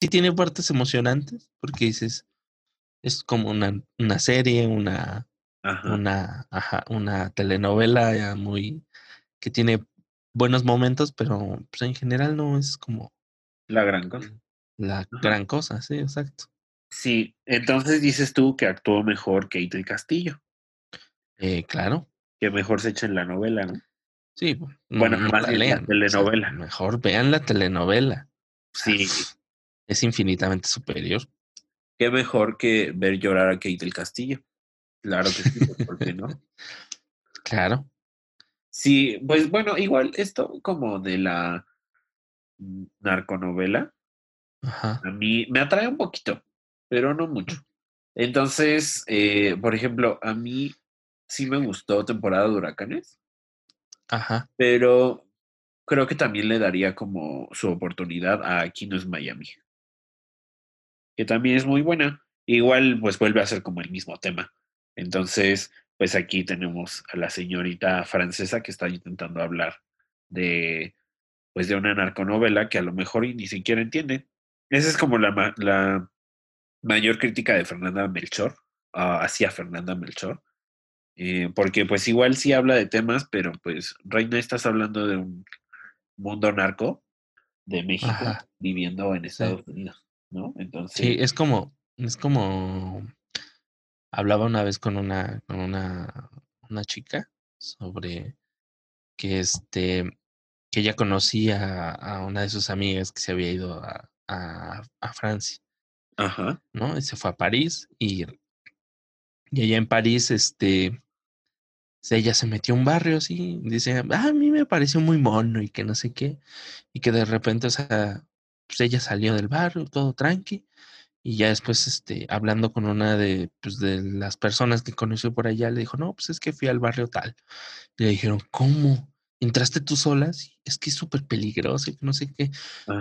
sí tiene partes emocionantes, porque dices, es como una, una serie, una, una, ajá, una telenovela ya muy que tiene buenos momentos, pero pues, en general no es como la gran cosa. La gran cosa, sí, exacto. Sí, entonces dices tú que actuó mejor Kate del Castillo. Eh, claro. Que mejor se echa en la novela, ¿no? Sí, bueno, más la, la telenovela. mejor vean la telenovela. Sí. Es infinitamente superior. Qué mejor que ver llorar a Kate del Castillo. Claro que sí, pues, ¿por qué no? Claro. Sí, pues bueno, igual esto como de la narconovela, Ajá. a mí me atrae un poquito, pero no mucho. Entonces, eh, por ejemplo, a mí sí me gustó temporada de huracanes. Ajá. Pero creo que también le daría como su oportunidad a Aquí no es Miami. Que también es muy buena. Igual, pues vuelve a ser como el mismo tema. Entonces, pues aquí tenemos a la señorita francesa que está intentando hablar de, pues de una narconovela que a lo mejor ni siquiera entiende. Esa es como la, la mayor crítica de Fernanda Melchor, ah, hacia Fernanda Melchor, eh, porque pues igual sí habla de temas, pero pues Reina estás hablando de un mundo narco de México viviendo en Estados Unidos, ¿no? Entonces. Sí, es como, es como hablaba una vez con una, con una, una chica sobre que este que ella conocía a una de sus amigas que se había ido a, a, a Francia. Ajá. ¿No? Y se fue a París y, y allá en París, este, ella se metió a un barrio así, dice, ah, a mí me pareció muy mono y que no sé qué, y que de repente, o sea, pues ella salió del barrio, todo tranqui, y ya después, este, hablando con una de, pues, de las personas que conoció por allá, le dijo, no, pues es que fui al barrio tal. Y le dijeron, ¿cómo? ¿Entraste tú sola? es que es súper peligroso y no sé qué.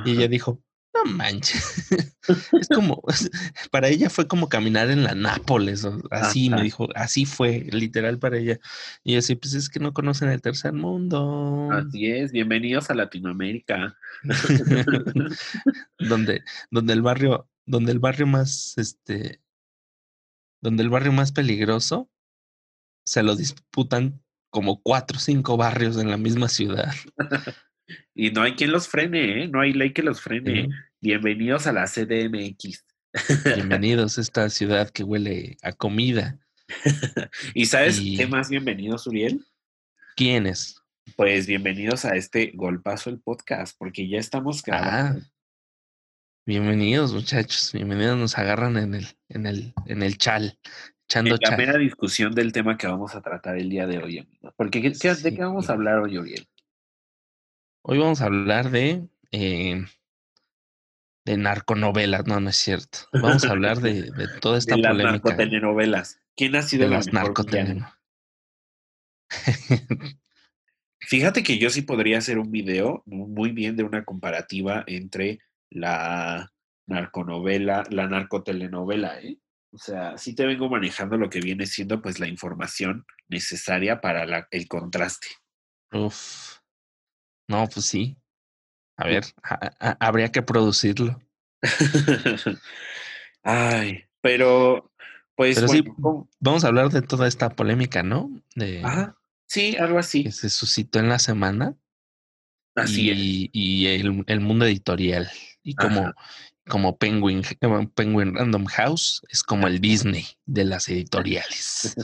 Y ella dijo, no manches. es como, para ella fue como caminar en la Nápoles, así me dijo, así fue, literal para ella. Y así, pues es que no conocen el tercer mundo. Así es, bienvenidos a Latinoamérica. donde, donde el barrio, donde el barrio más, este, donde el barrio más peligroso se lo disputan como cuatro o cinco barrios en la misma ciudad. Y no hay quien los frene, ¿eh? No hay ley que los frene. Bienvenidos a la CDMX. Bienvenidos a esta ciudad que huele a comida. ¿Y sabes qué más bienvenidos, Uriel? ¿Quiénes? Pues bienvenidos a este Golpazo el podcast, porque ya estamos grabando. Ah, bienvenidos, muchachos. Bienvenidos, nos agarran en el, en el, en el chal. Echando en la mera discusión del tema que vamos a tratar el día de hoy, Porque ¿de qué vamos a hablar hoy, Uriel? Hoy vamos a hablar de, eh, de narconovelas, no, no es cierto. Vamos a hablar de, de toda esta de las narcotelenovelas. ¿Quién ha sido de las narcotelenovelas? Fíjate que yo sí podría hacer un video muy bien de una comparativa entre la narconovela, la narcotelenovela, ¿eh? O sea, sí te vengo manejando lo que viene siendo pues la información necesaria para la, el contraste. Uf. No, pues sí. A ver, habría que producirlo. Ay, pero pues pero sí, vamos a hablar de toda esta polémica, ¿no? De, sí, algo así. Que se suscitó en la semana. Así y, es. Y el, el, mundo editorial. Y como, como Penguin, Penguin Random House es como el Disney de las editoriales.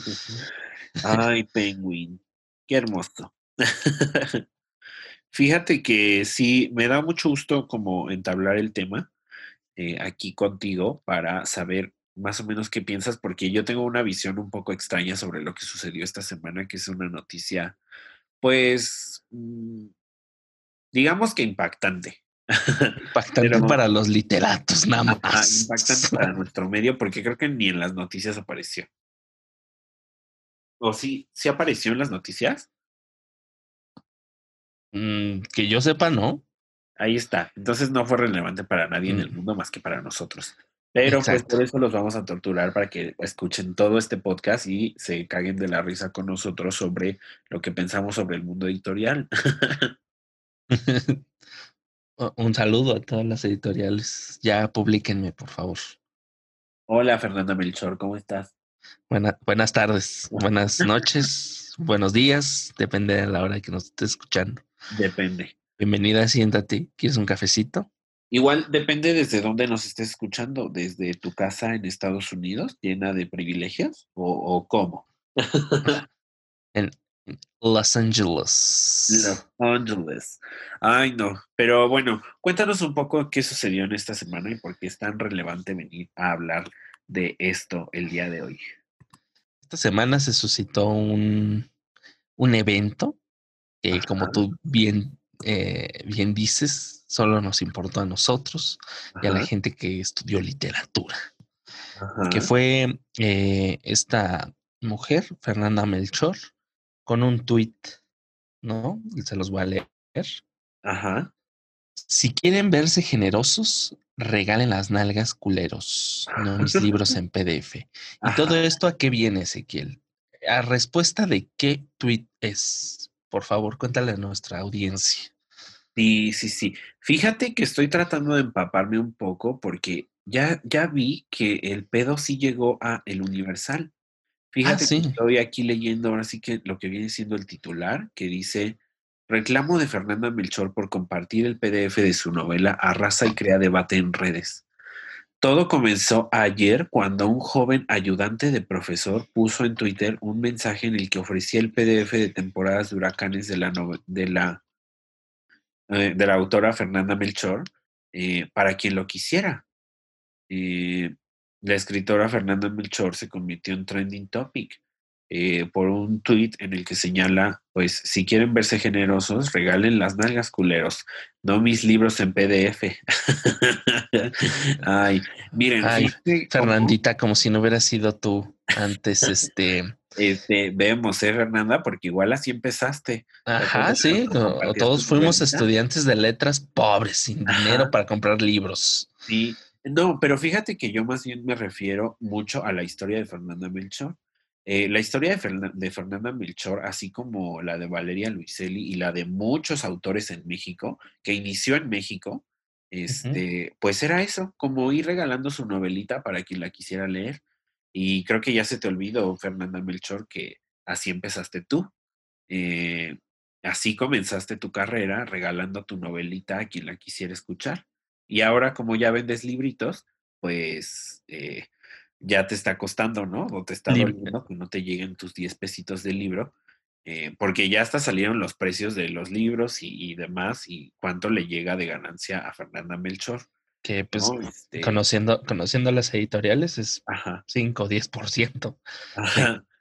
Ay, Penguin. Qué hermoso. Fíjate que sí, me da mucho gusto como entablar el tema eh, aquí contigo para saber más o menos qué piensas, porque yo tengo una visión un poco extraña sobre lo que sucedió esta semana, que es una noticia, pues, mm, digamos que impactante. Impactante para los literatos, nada más. impactante para nuestro medio, porque creo que ni en las noticias apareció. ¿O sí? ¿Sí apareció en las noticias? Mm, que yo sepa, no. Ahí está. Entonces no fue relevante para nadie en el mundo más que para nosotros. Pero pues por eso los vamos a torturar para que escuchen todo este podcast y se caguen de la risa con nosotros sobre lo que pensamos sobre el mundo editorial. Un saludo a todas las editoriales. Ya publíquenme, por favor. Hola, Fernanda Melchor, ¿cómo estás? buenas tardes, buenas noches, buenos días, depende de la hora que nos estés escuchando. Depende. Bienvenida, siéntate. ¿Quieres un cafecito? Igual depende desde dónde nos estés escuchando, desde tu casa en Estados Unidos, llena de privilegios, o, cómo. en Los Angeles. Los Angeles. Ay, no. Pero bueno, cuéntanos un poco qué sucedió en esta semana y por qué es tan relevante venir a hablar de esto el día de hoy. Esta semana se suscitó un, un evento que, como tú bien, eh, bien dices, solo nos importó a nosotros y a la gente que estudió literatura. Que fue eh, esta mujer, Fernanda Melchor, con un tuit, ¿no? Y se los voy a leer. Ajá. Si quieren verse generosos, regalen las nalgas culeros, no mis libros en PDF. ¿Y todo esto a qué viene, Ezequiel? ¿A respuesta de qué tweet es? Por favor, cuéntale a nuestra audiencia. Sí, sí, sí. Fíjate que estoy tratando de empaparme un poco porque ya, ya vi que el pedo sí llegó a El Universal. Ah, Fíjate que estoy aquí leyendo ahora sí que lo que viene siendo el titular, que dice Reclamo de Fernanda Melchor por compartir el PDF de su novela Arrasa y crea debate en redes. Todo comenzó ayer cuando un joven ayudante de profesor puso en Twitter un mensaje en el que ofrecía el PDF de temporadas de huracanes de la, de la, eh, de la autora Fernanda Melchor eh, para quien lo quisiera. La escritora Fernanda Melchor se convirtió en trending topic eh, por un tweet en el que señala, pues, si quieren verse generosos, regalen las nalgas culeros, no mis libros en PDF. Ay, miren. Fernandita, como si no hubiera sido tú antes, este... Este, vemos, ¿eh, Fernanda? Porque igual así empezaste. Ajá, sí, todos fuimos estudiantes de letras pobres, sin dinero para comprar libros. Sí, no, pero fíjate que yo más bien me refiero mucho a la historia de Fernanda Melchor. Eh, la historia de, Fernanda Melchor, así como la de Valeria Luiselli y la de muchos autores en México, que inició en México, este, pues era eso, como ir regalando su novelita para quien la quisiera leer. Y creo que ya se te olvidó, Fernanda Melchor, que así empezaste tú. Eh, así comenzaste tu carrera regalando tu novelita a quien la quisiera escuchar. Y ahora como ya vendes libritos, pues eh, ya te está costando, ¿no? O te está doliendo que no te lleguen tus 10 pesitos del libro, eh, porque ya hasta salieron los precios de los libros y, demás, y cuánto le llega de ganancia a Fernanda Melchor. Que pues este conociendo, conociendo las editoriales es 5 o 10%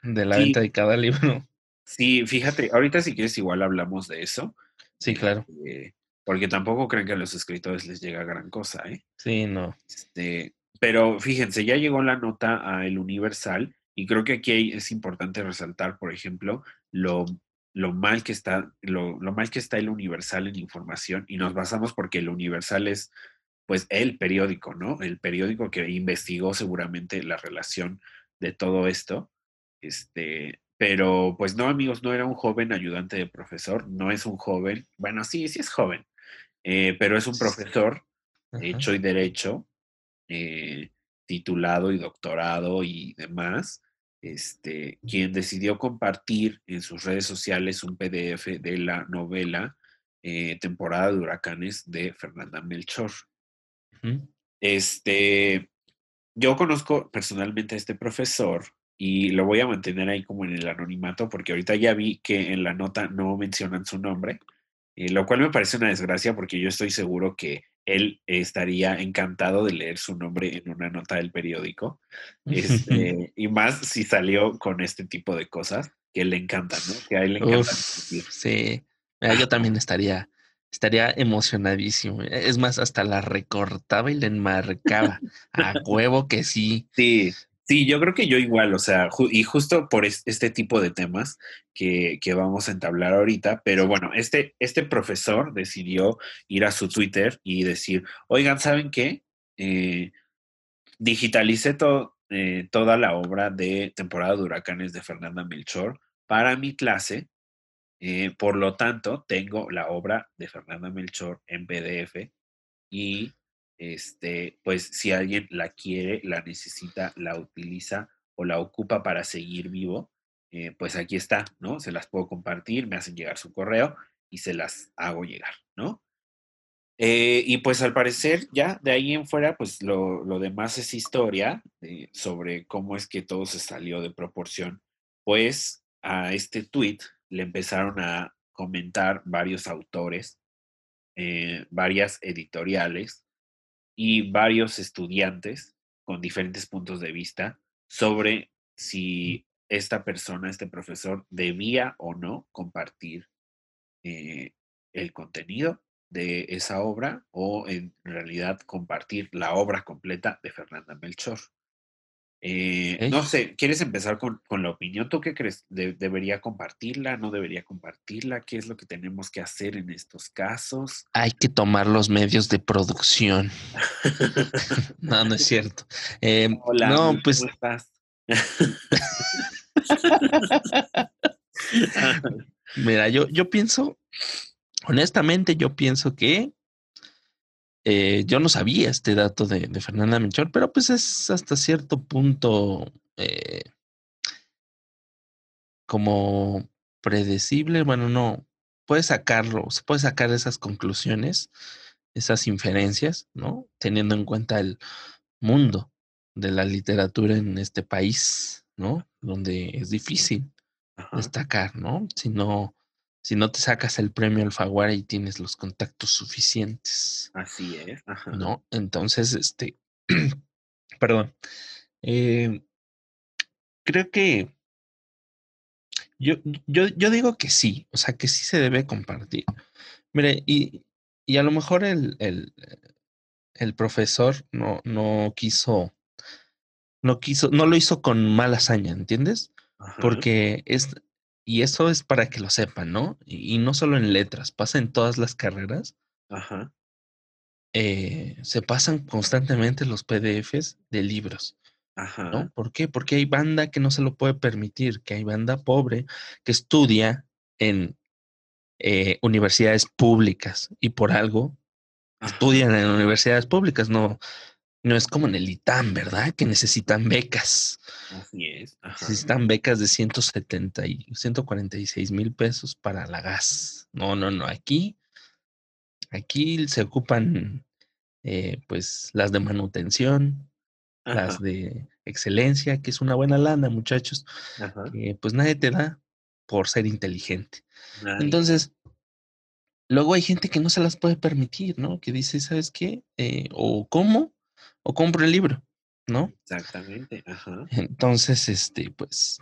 de, de la venta de cada libro. Sí, fíjate, ahorita si quieres igual hablamos de eso. Sí, claro. Este, porque tampoco creen que a los escritores les llega gran cosa, ¿eh? Sí, no. Este, pero fíjense, ya llegó la nota a El Universal y creo que aquí es importante resaltar, por ejemplo, lo, lo mal que está, lo, lo, mal que está el Universal en información y nos basamos porque el Universal es pues el periódico, ¿no? El periódico que investigó seguramente la relación de todo esto. Este, pero pues no, amigos, no era un joven ayudante de profesor, no es un joven, bueno, sí, sí es joven, eh, pero es un profesor hecho y derecho eh, titulado y doctorado y demás, este, quien decidió compartir en sus redes sociales un PDF de la novela eh, Temporada de Huracanes de Fernanda Melchor. Este, yo conozco personalmente a este profesor y lo voy a mantener ahí como en el anonimato porque ahorita ya vi que en la nota no mencionan su nombre, eh, lo cual me parece una desgracia porque yo estoy seguro que él estaría encantado de leer su nombre en una nota del periódico. Este, y más si salió con este tipo de cosas que le encantan, ¿no? Que a él le encanta. sí, yo también estaría, estaría emocionadísimo. Es más, hasta la recortaba y la enmarcaba. a huevo que sí. Sí, Sí, yo creo que yo igual, o sea, y justo por este tipo de temas que, vamos a entablar ahorita, pero bueno, este, este profesor decidió ir a su Twitter y decir, oigan, ¿saben qué? Eh, digitalicé eh, toda la obra de temporada de huracanes de Fernanda Melchor para mi clase Eh, por lo tanto, tengo la obra de Fernanda Melchor en PDF y este, pues si alguien la quiere, la necesita, la utiliza o la ocupa para seguir vivo, eh, pues aquí está, ¿no? Se las puedo compartir, me hacen llegar su correo y se las hago llegar, ¿no? Eh, y pues al parecer ya de ahí en fuera, pues lo, demás es historia sobre cómo es que todo se salió de proporción. Pues a este tweet le empezaron a comentar varios autores, eh, varias editoriales y varios estudiantes con diferentes puntos de vista sobre si esta persona, este profesor, debía o no compartir eh, el contenido de esa obra o en realidad compartir la obra completa de Fernanda Melchor. Eh, no sé, ¿quieres empezar con, la opinión? ¿Tú qué crees? ¿Debería compartirla? ¿No debería compartirla? ¿Qué es lo que tenemos que hacer en estos casos? Hay que tomar los medios de producción. no, no es cierto. Em, Hola, no, pues. ¿cómo estás? Mira, yo, yo pienso, honestamente, yo pienso que eh, yo no sabía este dato de, Fernanda Melchor, pero pues es hasta cierto punto eh, como predecible. Bueno, no, puede sacarlo, se puede sacar esas conclusiones, esas inferencias, ¿no? Teniendo en cuenta el mundo de la literatura en este país, ¿no? Donde es difícil destacar, ¿no? Si no, si no te sacas el premio Alfaguara y tienes los contactos suficientes. Así es. ¿No? Entonces, este, perdón. Eh, creo que yo, yo, yo, digo que sí, o sea, que sí se debe compartir. Mire, y, y a lo mejor el, el, el profesor no, no quiso, no quiso, no lo hizo con mala hazaña, ¿entiendes? Porque es, y eso es para que lo sepan, ¿no? Y, no solo en letras, pasa en todas las carreras. Ajá. Eh, se pasan constantemente los PDFs de libros. Ajá. ¿No? ¿Por qué? Porque hay banda que no se lo puede permitir, que hay banda pobre que estudia en eh, universidades públicas y por algo estudian en universidades públicas, no, no es como en el ITAM, ¿verdad? Que necesitan becas. Así es. Necesitan becas de 170 y 146 mil pesos para la gas. No, no, no. Aquí, aquí se ocupan, eh, pues, las de manutención, las de excelencia, que es una buena lana, muchachos. Que pues nadie te da por ser inteligente. Entonces, luego hay gente que no se las puede permitir, ¿no? Que dice, ¿sabes qué? Eh, o cómo o compro el libro, ¿no? Exactamente, ajá. Entonces, este, pues,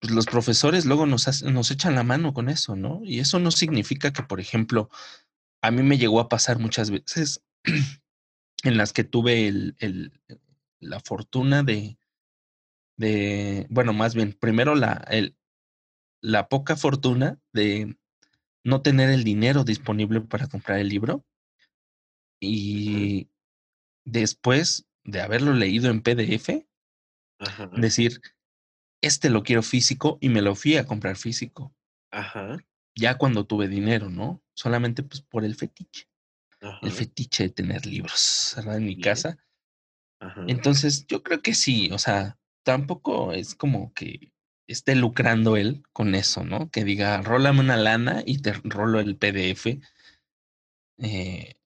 pues los profesores luego nos, nos echan la mano con eso, ¿no? Y eso no significa que, por ejemplo, a mí me llegó a pasar muchas veces en las que tuve el, el, la fortuna de, de, bueno, más bien, primero la, el, la poca fortuna de no tener el dinero disponible para comprar el libro. Y, después de haberlo leído en PDF, decir, este lo quiero físico y me lo fui a comprar físico. Ajá. Ya cuando tuve dinero, ¿no? Solamente pues por el fetiche. El fetiche de tener libros, ¿verdad? En mi casa. Ajá. Entonces, yo creo que sí, o sea, tampoco es como que esté lucrando él con eso, ¿no? Que diga, rólame una lana y te rolo el PDF. Eh,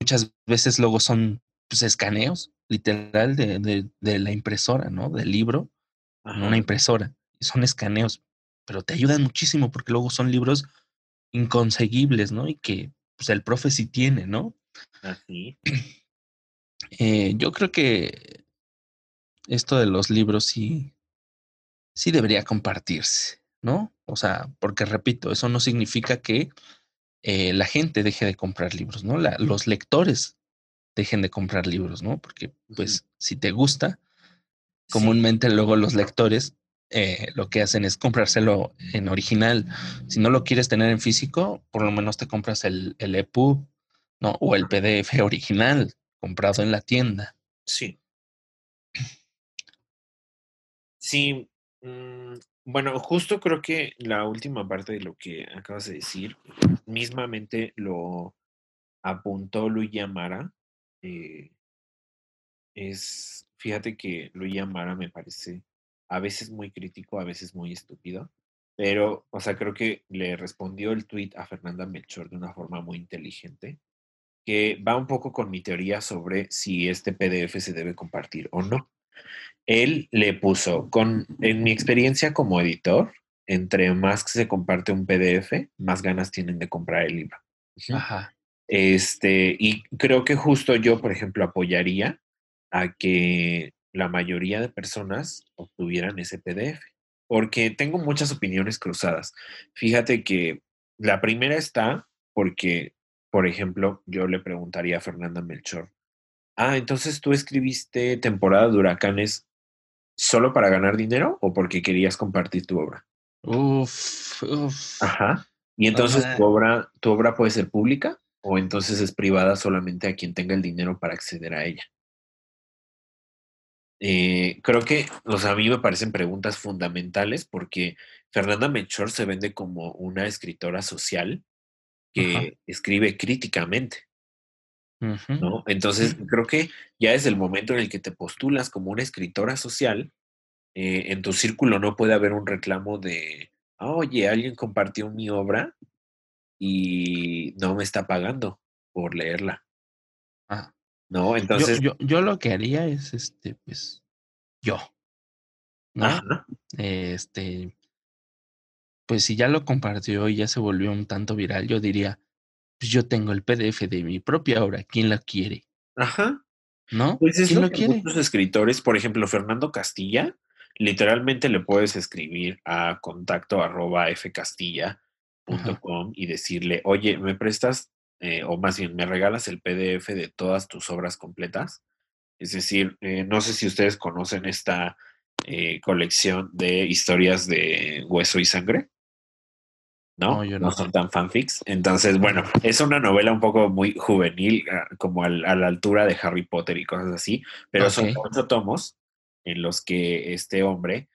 muchas veces luego son pues, escaneos, literal, de, de, la impresora, ¿no? Del libro, en una impresora. Y son escaneos, pero te ayudan muchísimo porque luego son libros inconseguibles, ¿no? Y que pues, el profe sí tiene, ¿no? Así. Eh, yo creo que esto de los libros sí, sí debería compartirse, ¿no? O sea, porque repito, eso no significa que eh, la gente deje de comprar libros, ¿no? La, los lectores dejen de comprar libros, ¿no? Porque pues si te gusta, comúnmente luego los lectores eh, lo que hacen es comprárselo en original. Si no lo quieres tener en físico, por lo menos te compras el, el EPUB, ¿no? O el PDF original comprado en la tienda. Sí. Sí. Mm, Bueno, justo creo que la última parte de lo que acabas de decir, mismamente lo apuntó Luigi Amara. Eh, es, fíjate que Luigi Amara me parece a veces muy crítico, a veces muy estúpido, pero, o sea, creo que le respondió el tweet a Fernanda Melchor de una forma muy inteligente, que va un poco con mi teoría sobre si este PDF se debe compartir o no. Él le puso, con, en mi experiencia como editor, entre más que se comparte un PDF, más ganas tienen de comprar el libro. Ajá. Este, y creo que justo yo, por ejemplo, apoyaría a que la mayoría de personas obtuvieran ese PDF, porque tengo muchas opiniones cruzadas. Fíjate que la primera está porque, por ejemplo, yo le preguntaría a Fernanda Melchor, ah, entonces tú escribiste temporada de huracanes solo para ganar dinero o porque querías compartir tu obra? Uf, uf. Ajá. Y entonces tu obra, tu obra puede ser pública o entonces es privada solamente a quien tenga el dinero para acceder a ella. Eh, creo que, o sea, a mí me parecen preguntas fundamentales porque Fernanda Melchor se vende como una escritora social que Ajá. escribe críticamente. ¿no? Entonces, creo que ya es el momento en el que te postulas como una escritora social, eh, en tu círculo no puede haber un reclamo de, "Ah, oye, alguien compartió mi obra y no me está pagando por leerla, Ah, ¿no? Entonces, yo, yo lo que haría es, este, pues, yo, ¿no? ajá, Este, pues si ya lo compartió y ya se volvió un tanto viral, yo diría, pues yo tengo el PDF de mi propia obra, ¿quién la quiere? ajá. ¿No? Pues es ¿Quién lo lo que quiere? muchos escritores, por ejemplo, Fernando Castilla, literalmente le puedes escribir a contacto arroba fcastilla.com y decirle, oye, ¿me prestas, eh, o más bien, me regalas el PDF de todas tus obras completas? Es decir, eh, no sé si ustedes conocen esta eh, colección de historias de hueso y sangre. ¿no? No, yo No no. son tan fanfics. Entonces, bueno, es una novela un poco muy juvenil, ah, como al- a la altura de Harry Potter y cosas así, pero son ocho tomos en los que este hombre,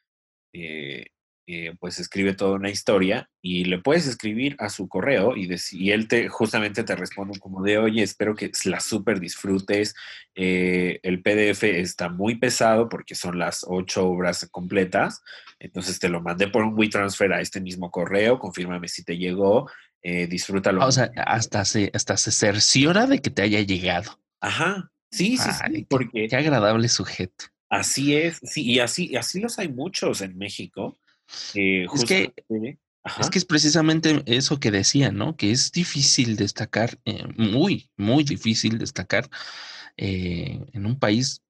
eh, eh, pues escribe toda una historia y le puedes escribir a su correo y, él te justamente te responde como de, oye, espero que la súper disfrutes. eh, el PDF está muy pesado porque son las ocho obras completas. Entonces te lo mandé por un WeTransfer a este mismo correo, confírmame si te llegó, eh, disfrútalo. Ah, O sea, hasta se, hasta se cerciora de que te haya llegado. Ajá, sí, sí, sí, Ay, porque qué agradable sujeto. así es, sí, y así, y así los hay muchos en México. Eh, Es que, es que es precisamente eso que decía, ¿no? Que es difícil destacar, eh, muy, muy difícil destacar eh, en un país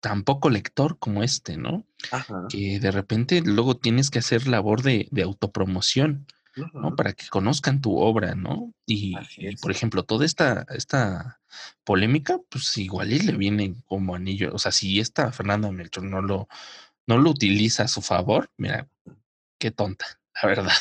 tan poco lector como este, ¿no? ajá, Que de repente luego tienes que hacer labor de, de autopromoción, ¿no? Para que conozcan tu obra, ¿no? Y, por ejemplo, toda esta, esta polémica, pues igual y le viene como anillo. O sea, si esta Fernanda Melchor no lo, no lo utiliza a su favor, mira, qué tonta, la verdad.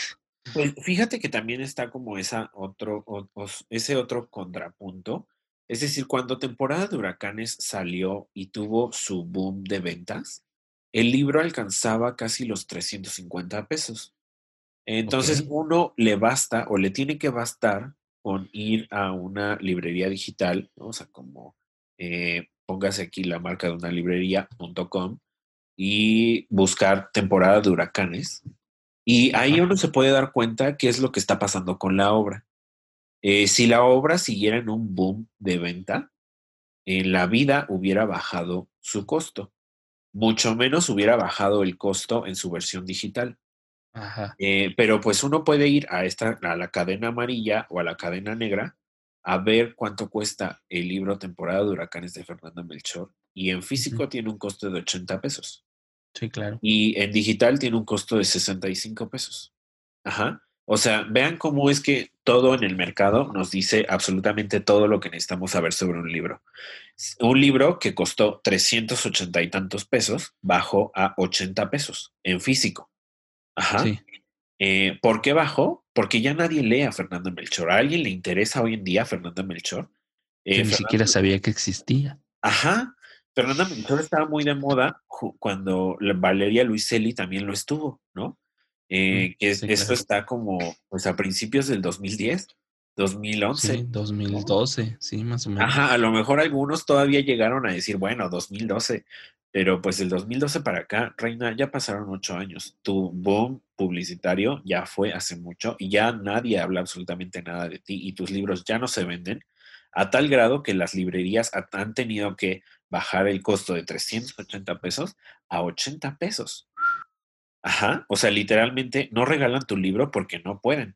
Pues fíjate que también está como esa otro, o- ese otro contrapunto. Es decir, cuando temporada de huracanes salió y tuvo su boom de ventas, el libro alcanzaba casi los 350 pesos. Entonces, uno le basta o le tiene que bastar con ir a una librería digital, ¿no? O sea, como eh, póngase aquí la marca de una librería.com y buscar temporada de huracanes. Y ahí uno se puede dar cuenta qué es lo que está pasando con la obra. Eh, si la obra siguiera en un boom de venta, en la vida hubiera bajado su costo. Mucho menos hubiera bajado el costo en su versión digital. Ajá. Eh, pero pues uno puede ir a esta, a la cadena amarilla o a la cadena negra a ver cuánto cuesta el libro Temporada de Huracanes de Fernanda Melchor. Y en físico tiene un costo de 80 pesos. Sí, claro. Y en digital tiene un costo de 65 pesos. Ajá. O sea, vean cómo es que todo en el mercado nos dice absolutamente todo lo que necesitamos saber sobre un libro. Un libro que costó 380 y tantos pesos bajó a 80 pesos en físico. Ajá. Sí. Eh, ¿Por qué bajó? Porque ya nadie lee a Fernando Melchor. ¿A alguien le interesa hoy en día Fernando Melchor? Eh, Yo ni Fernando- siquiera sabía que existía. Ajá. Fernanda Melchor estaba muy de moda cuando Valeria Luiselli también lo estuvo, ¿no? eh, que sí, esto claro. está como pues a principios del 2010, 2011. Sí, 2012, sí, más o menos. Ajá, a lo mejor algunos todavía llegaron a decir, bueno, 2012, pero pues del 2012 para acá, Reina, ya pasaron ocho años. Tu boom publicitario ya fue hace mucho y ya nadie habla absolutamente nada de ti y tus libros ya no se venden a tal grado que las librerías ha- han tenido que bajar el costo de 380 pesos a 80 pesos. Ajá, o sea, literalmente no regalan tu libro porque no pueden.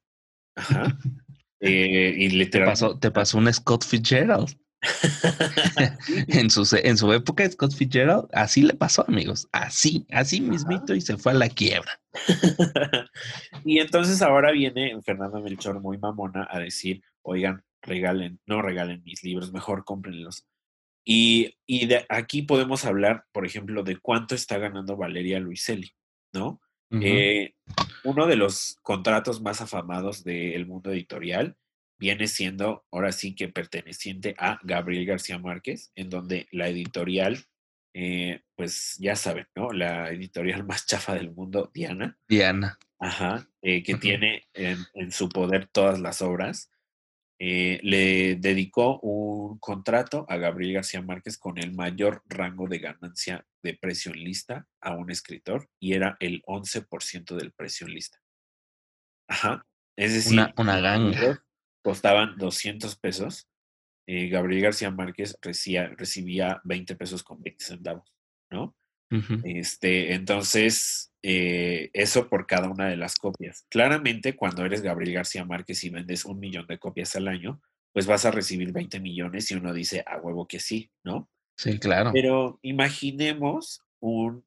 Ajá. Eh, y Te literalmente. pasó, te pasó un Scott Fitzgerald. en, su, en su época, Scott Fitzgerald, así le pasó, amigos. Así, así mismito y se fue a la quiebra. y entonces ahora viene Fernando Melchor muy mamona a decir, oigan, regalen, no regalen mis libros, mejor cómprenlos. Y, y de aquí podemos hablar, por ejemplo, de cuánto está ganando Valeria Luiselli, ¿no? Eh, uno de los contratos más afamados del mundo editorial viene siendo, ahora sí que perteneciente a Gabriel García Márquez, en donde la editorial, eh, pues ya saben, ¿no? La editorial más chafa del mundo, Diana, Diana. ajá, eh, que tiene en, en su poder todas las obras, eh, le dedicó un contrato a Gabriel García Márquez con el mayor rango de ganancia de precio en lista a un escritor y era el 11% del precio en lista. Ajá. Es decir, Una, una ganga. costaban 200 pesos. eh, Gabriel García Márquez recibía, recibía 20 pesos con 20 centavos, ¿no? Este, entonces, eh, eso por cada una de las copias. Claramente, cuando eres Gabriel García Márquez y vendes un millón de copias al año, pues vas a recibir 20 millones y uno dice, a huevo que sí, ¿no? Sí, claro. Pero imaginemos un,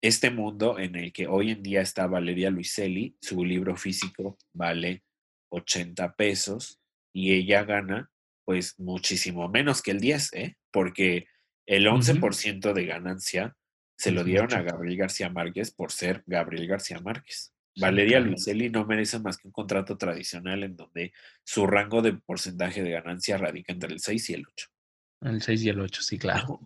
este mundo en el que hoy en día está Valeria Luiselli, su libro físico vale 80 pesos y ella gana pues muchísimo menos que el 10, ¿eh? Porque el Ujú. 11% de ganancia se lo dieron a. Gabriel García Márquez por ser Gabriel García Márquez. Valeria. Luiselli no merece más que un contrato tradicional en donde su rango de porcentaje de ganancia radica entre el 6 y el 8. El 6 y el 8, sí, claro.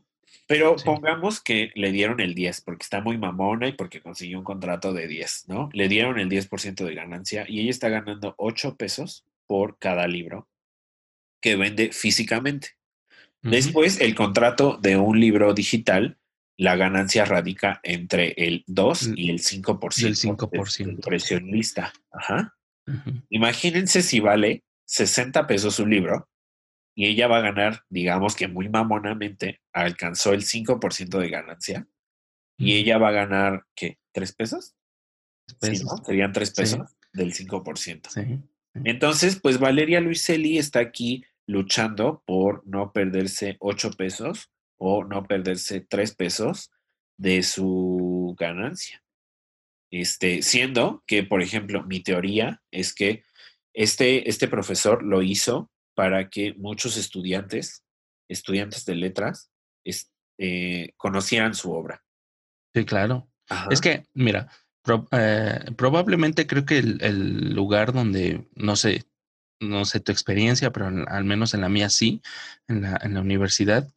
Pero Sí. pongamos que le dieron el 10 porque está muy mamona y porque consiguió un contrato de 10, ¿no? Le dieron el 10% de ganancia y ella está ganando 8 pesos por cada libro que vende físicamente. Después, el contrato de un libro digital, la ganancia radica entre el 2 L- y el 5% Del del- 5%. del precio en lista. Ajá. Imagínense si vale 60 pesos un libro y ella va a ganar, digamos que muy mamonamente, alcanzó el 5% de ganancia y ella va a ganar, ¿qué? ¿3 pesos? Sí. ¿no? Serían 3 Sí. pesos del 5%. Sí. Entonces, pues Valeria Luiselli está aquí luchando por no perderse 8 pesos o no perderse 3 pesos de su ganancia. Este, siendo que, por ejemplo, mi teoría es que este, este profesor lo hizo para que muchos estudiantes, estudiantes de letras, es- eh, conocieran su obra. Sí, claro. Ajá. Es que, mira, pro- eh, probablemente creo que el, el lugar donde, no sé, no sé tu experiencia, pero en- al menos en la mía sí, en la, en la universidad,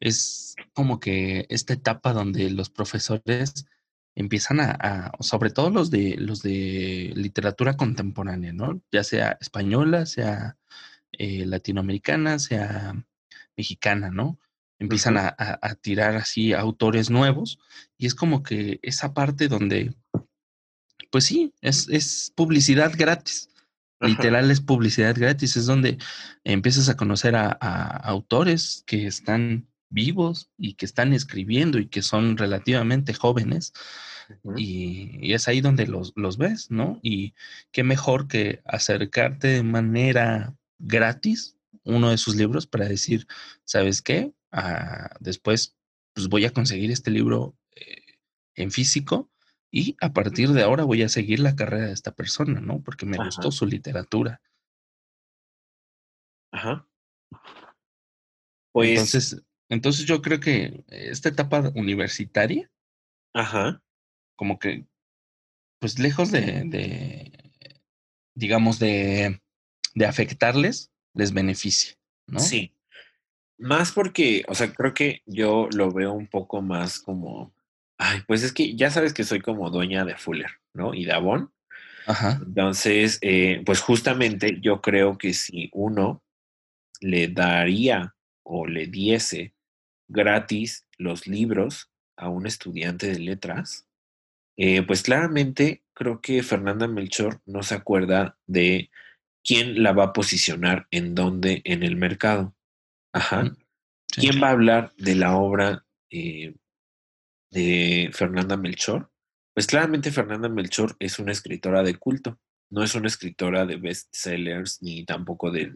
es como que esta etapa donde los profesores empiezan a, a- sobre todo los de los de literatura contemporánea, ¿no? Ya sea española, sea eh, latinoamericana, sea mexicana, ¿no? Empiezan a, a- a tirar así autores nuevos y es como que esa parte donde, pues sí, es, es publicidad gratis. Ajá. Literal es publicidad gratis, es donde empiezas a conocer a, a autores que están vivos y que están escribiendo y que son relativamente jóvenes y, y es ahí donde los, los ves, ¿no? Y qué mejor que acercarte de manera gratis uno de sus libros para decir, ¿sabes qué? Ah, después pues voy a conseguir este libro eh, en físico y a partir de ahora voy a seguir la carrera de esta persona, ¿no? Porque me Ajá. gustó su literatura. Ajá. Pues, Entonces, entonces yo creo que esta etapa universitaria, ajá. como que, pues lejos de, de digamos, de, de afectarles, les beneficia, ¿no? Sí. Más porque, o sea, creo que yo lo veo un poco más como, ay, pues es que ya sabes que soy como dueña de Fuller, ¿no? Y de Avon. Ajá. Entonces, eh, pues justamente yo creo que si uno le daría o le diese gratis los libros a un estudiante de letras, eh, pues claramente creo que Fernanda Melchor no se acuerda de quién la va a posicionar en dónde en el mercado. Ajá. Mm, sí. ¿Quién va a hablar de la obra eh, de Fernanda Melchor? Pues claramente Fernanda Melchor es una escritora de culto, no es una escritora de bestsellers ni tampoco de,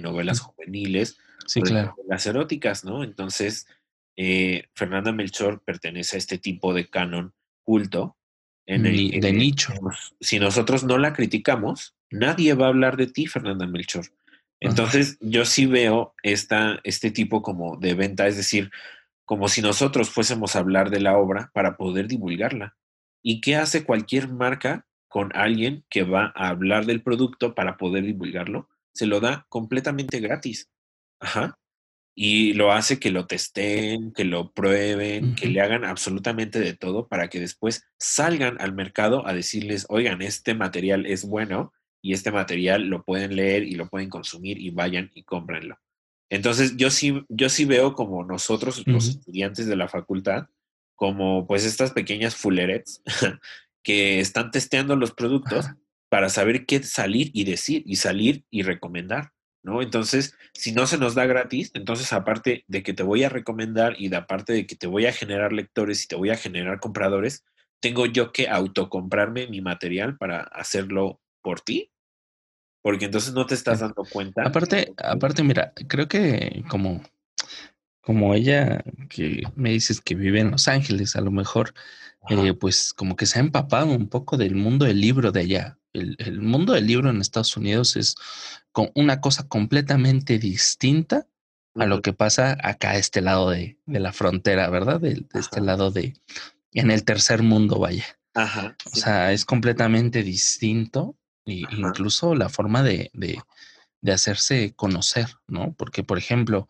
novelas juveniles Sí, o de claro. novelas eróticas, ¿no? Entonces, eh, Fernanda Melchor pertenece a este tipo de canon culto en el de nicho. si nosotros no la criticamos, nadie va a hablar de ti, Fernanda Melchor. Entonces, yo sí veo esta, este tipo como de venta, es decir, como si nosotros fuésemos a hablar de la obra para poder divulgarla. ¿Y qué hace cualquier marca con alguien que va a hablar del producto para poder divulgarlo? Se lo da completamente gratis. Ajá. Y lo hace que lo testeen, que lo prueben, que le hagan absolutamente de todo para que después salgan al mercado a decirles, oigan, este material es bueno y este material lo pueden leer y lo pueden consumir y vayan y cómprenlo. Entonces, yo sí, yo sí veo como nosotros, los Ujú. estudiantes de la facultad, como pues estas pequeñas fulerets que están testeando los productos Ajá. para saber qué salir y decir y salir y recomendar, ¿no? Entonces, si no se nos da gratis, entonces aparte de que te voy a recomendar y de aparte de que te voy a generar lectores y te voy a generar compradores, tengo yo que autocomprarme mi material para hacerlo por ti, porque entonces no te estás dando cuenta. Aparte, aparte, mira, creo que como, como ella que me dices que vive en Los Ángeles, a lo mejor, eh, pues como que se ha empapado un poco del mundo del libro de allá. El, el mundo del libro en Estados Unidos es con una cosa completamente distinta a lo que pasa acá a este lado de, de la frontera, ¿verdad? De, de este lado de, en el tercer mundo, vaya. ajá, O sea, es completamente distinto y ajá, incluso la forma de, de, de hacerse conocer, ¿no? Porque, por ejemplo,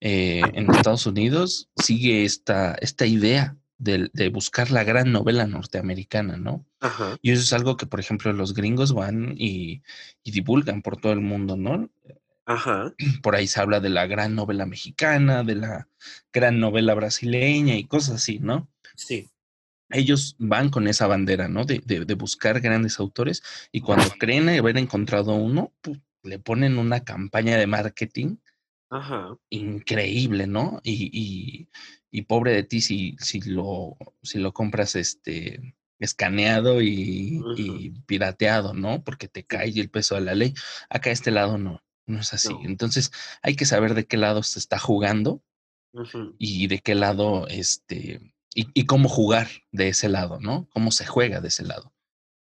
eh, en Estados Unidos sigue esta, esta idea de, de buscar la gran novela norteamericana, ¿no? ajá, Y eso es algo que, por ejemplo, los gringos van y, y divulgan por todo el mundo, ¿no? ajá, Por ahí se habla de la gran novela mexicana, de la gran novela brasileña y cosas así, ¿no? sí, ellos van con esa bandera, ¿no? De, de, de buscar grandes autores y cuando creen haber encontrado uno, pu- le ponen una campaña de marketing ajá, increíble, ¿no? Y, y, y pobre de ti si, si, lo, si lo compras este escaneado y, pirateado, ¿no? Porque te cae el peso de la ley. Acá este lado no, no es así. no, Entonces hay que saber de qué lado se está jugando y de qué lado, este, y, y cómo jugar de ese lado, ¿no? Cómo se juega de ese lado,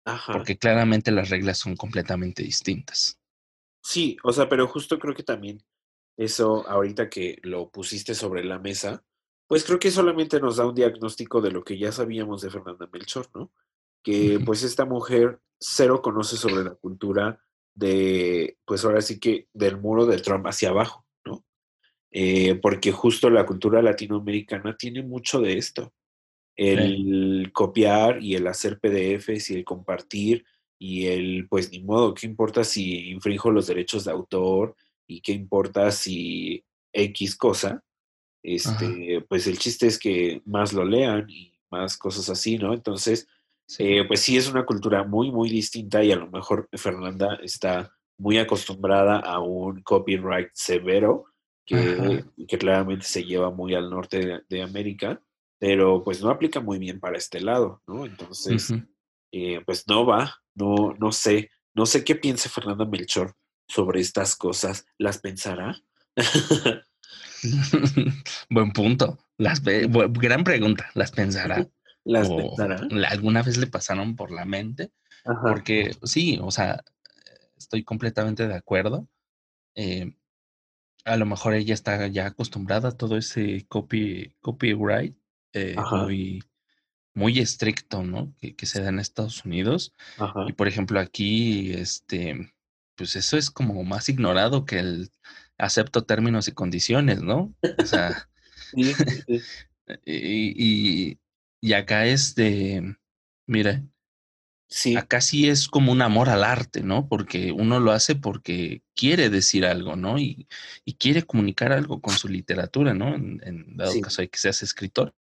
ajá. porque claramente las reglas son completamente distintas. Sí, o sea, pero justo creo que también eso, ahorita que lo pusiste sobre la mesa, pues creo que solamente nos da un diagnóstico de lo que ya sabíamos de Fernanda Melchor, ¿no? Que pues esta mujer cero conoce sobre la cultura de, pues ahora sí que del muro de Trump hacia abajo, ¿no? Eh, porque justo la cultura latinoamericana tiene mucho de esto sí, el copiar y el hacer PDFs y el compartir y el, pues ni modo, ¿qué importa si infrinjo los derechos de autor y qué importa si X cosa? ajá, Este, pues el chiste es que más lo lean y más cosas así, ¿no? Entonces, sí, eh, pues sí es una cultura muy, muy distinta y a lo mejor Fernanda está muy acostumbrada a un copyright severo que, que claramente se lleva muy al norte de, de América, pero pues no aplica muy bien para este lado, ¿no? Entonces, eh, pues no va, no, no sé, no sé qué piense Fernanda Melchor sobre estas cosas, ¿las pensará? Buen punto. Las gran pregunta. ¿Las pensará? ¿Las ¿O pensará? alguna vez le pasaron por la mente? Ajá, Porque sí, o sea, estoy completamente de acuerdo. Eh, a lo mejor ella está ya acostumbrada a todo ese copy, copyright eh, muy, muy estricto, ¿no? Que, que se da en Estados Unidos. Y por ejemplo, aquí, este, pues eso es como más ignorado que el acepto términos y condiciones, ¿no? O sea, Sí, sí, sí. y, y, y acá es de, mira. Sí. Acá sí es como un amor al arte, ¿no? Porque uno lo hace porque quiere decir algo, ¿no? Y, y quiere comunicar algo con su literatura, ¿no? En, en dado Sí. caso de que seas escritor.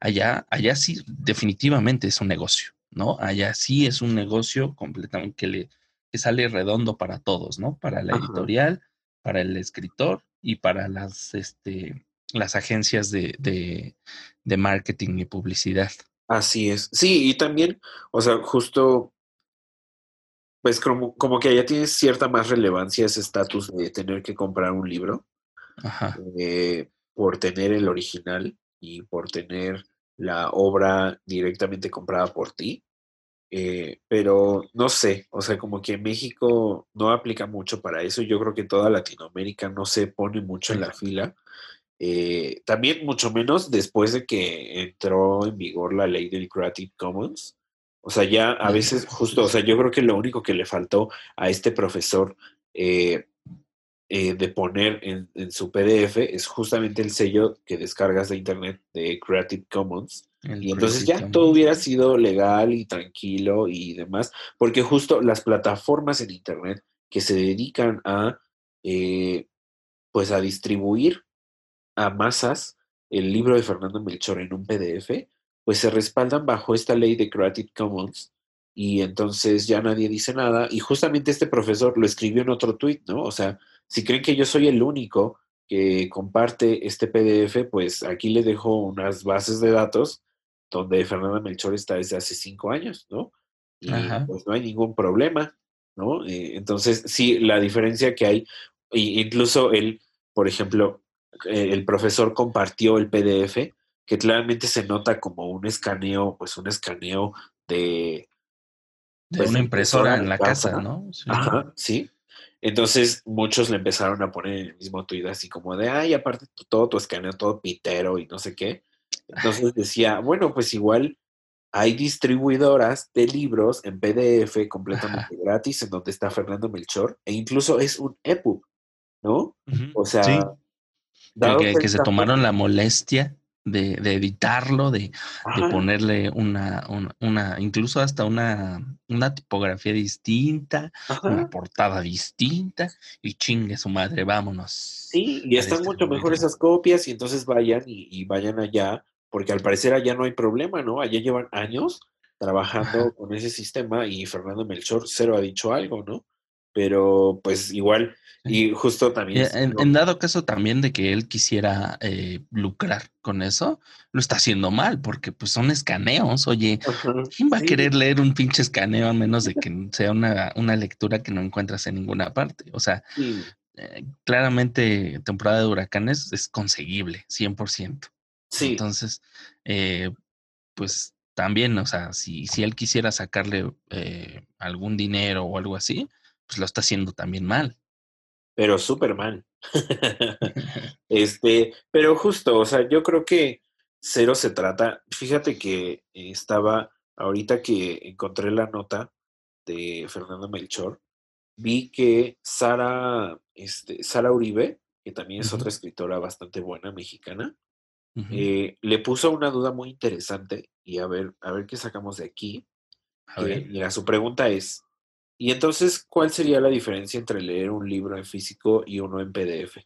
Allá, allá sí definitivamente es un negocio, ¿no? Allá sí es un negocio completamente que le que sale redondo para todos, ¿no? Para la Ajá. editorial, para el escritor y para las, este, las agencias de, de, de marketing y publicidad. Así es. Sí, y también, o sea, justo, pues como, como que allá tienes cierta más relevancia ese estatus de tener que comprar un libro Ajá. eh, por tener el original y por tener la obra directamente comprada por ti. Eh, pero no sé, o sea, como que en México no aplica mucho para eso. Yo creo que toda Latinoamérica no se pone mucho en la fila. Eh, también mucho menos después de que entró en vigor la ley del Creative Commons. O sea, ya a veces justo, o sea, yo creo que lo único que le faltó a este profesor eh, eh, de poner en, en, su PDF es justamente el sello que descargas de internet de Creative Commons. El y entonces Creative ya Commons. todo hubiera sido legal y tranquilo y demás, porque justo las plataformas en internet que se dedican a, eh, pues a distribuir a masas el libro de Fernando Melchor en un PDF, pues se respaldan bajo esta ley de Creative Commons y entonces ya nadie dice nada y justamente este profesor lo escribió en otro tweet, ¿no? O sea, si creen que yo soy el único que comparte este PDF, pues aquí le dejo unas bases de datos donde Fernanda Melchor está desde hace cinco años, ¿no? Y Ajá. pues no hay ningún problema, ¿no? Eh, entonces, sí, la diferencia que hay, y incluso él, por ejemplo, eh, el profesor compartió el PDF, que claramente se nota como un escaneo, pues un escaneo de... De pues, una impresora en la casa, ¿no? Sí. Ajá, sí. Entonces muchos le empezaron a poner en el mismo tuit así como de, ay, aparte todo tu escaneo, todo pitero y no sé qué. Entonces decía, bueno, pues igual hay distribuidoras de libros en PDF completamente Ajá. gratis en donde está Fernando Melchor e incluso es un EPUB, ¿no? O sea, Sí. Que, dado que, que se tomaron la molestia de, de editarlo, de, de ponerle una, una, una- incluso hasta una, una tipografía distinta, una portada distinta, y chingue su madre, vámonos. Sí, y están mucho mejor esas copias y entonces vayan y, y vayan allá, porque al parecer allá no hay problema, ¿no? Allá llevan años trabajando Ajá. con ese sistema y Fernando Melchor cero ha dicho algo, ¿no? Pero pues igual, y justo también... En, en dado caso también de que él quisiera eh, lucrar con eso, lo está haciendo mal, porque pues son escaneos. Oye, ¿quién va a querer leer un pinche escaneo a menos de que sea una, una lectura que no encuentras en ninguna parte? O sea, sí, eh, claramente temporada de huracanes es conseguible, 100%. sí, Entonces, eh, pues también, o sea, si, si él quisiera sacarle eh, algún dinero o algo así, pues lo está haciendo también mal. pero súper mal. Este, pero justo, o sea, yo creo que cero se trata. Fíjate que estaba, ahorita que encontré la nota de Fernando Melchor, vi que Sara, este, Sara Uribe, que también es otra escritora bastante buena mexicana, eh, le puso una duda muy interesante y a ver, a ver qué sacamos de aquí. A Que, ver. mira, su pregunta es, ¿y entonces cuál sería la diferencia entre leer un libro en físico y uno en PDF?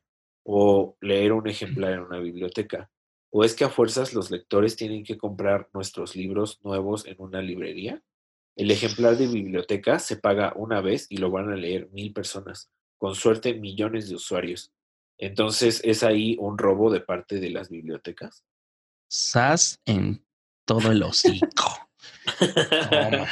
¿O leer un ejemplar en una biblioteca? ¿O es que a fuerzas los lectores tienen que comprar nuestros libros nuevos en una librería? El ejemplar de biblioteca se paga una vez y lo van a leer mil personas, con suerte millones de usuarios. Entonces, ¿es ahí un robo de parte de las bibliotecas? Sas en todo el hocico. Toma,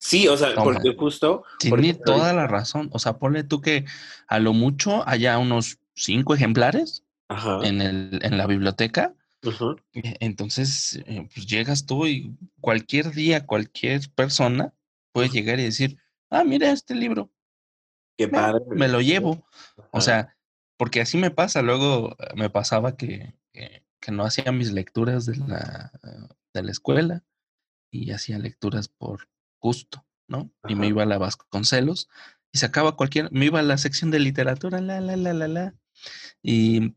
Sí, o sea, porque justo, Tiene toda la razón. O sea, ponle tú que a lo mucho haya unos cinco ejemplares Ajá, en, el, en la biblioteca. ujú, Eh, Entonces, eh, pues llegas tú y cualquier día, cualquier persona puede llegar y decir, ah, mira este libro, qué padre. me lo llevo. O Ajá, sea, porque así me pasa. Luego eh, me pasaba que, que, que no hacía mis lecturas de la, de la escuela y hacía lecturas por gusto, ¿no? Y me iba a la Vasconcelos y sacaba cualquier, me iba a la sección de literatura, la, la, la, la, la, y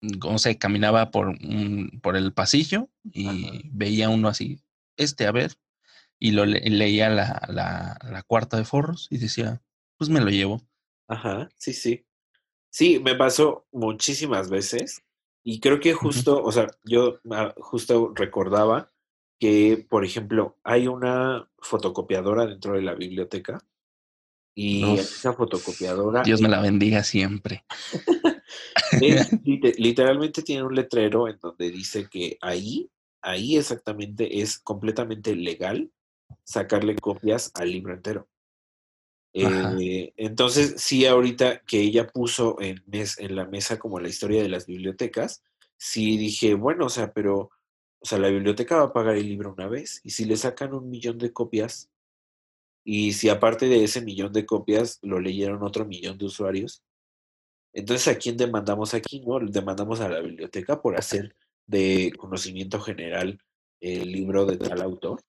no sé, caminaba por, un, por el pasillo y Ajá. veía uno así, este, a ver, y lo leía la, la, la cuarta de forros y decía, pues me lo llevo. Ajá, sí, sí. Sí, me pasó muchísimas veces y creo que justo, o sea, yo ah, justo recordaba que, por ejemplo, hay una fotocopiadora dentro de la biblioteca y esa fotocopiadora... Dios me la bendiga siempre. literalmente tiene un letrero en donde dice que ahí, ahí exactamente es completamente legal sacarle copias al libro entero. Eh, entonces, sí, ahorita que ella puso en, en la mesa como la historia de las bibliotecas, sí dije, bueno, o sea, pero, o sea, la biblioteca va a pagar el libro una vez y si le sacan un millón de copias y si aparte de ese millón de copias lo leyeron otro millón de usuarios, entonces ¿a quién demandamos aquí? No, demandamos a la biblioteca por hacer de conocimiento general el libro de tal autor.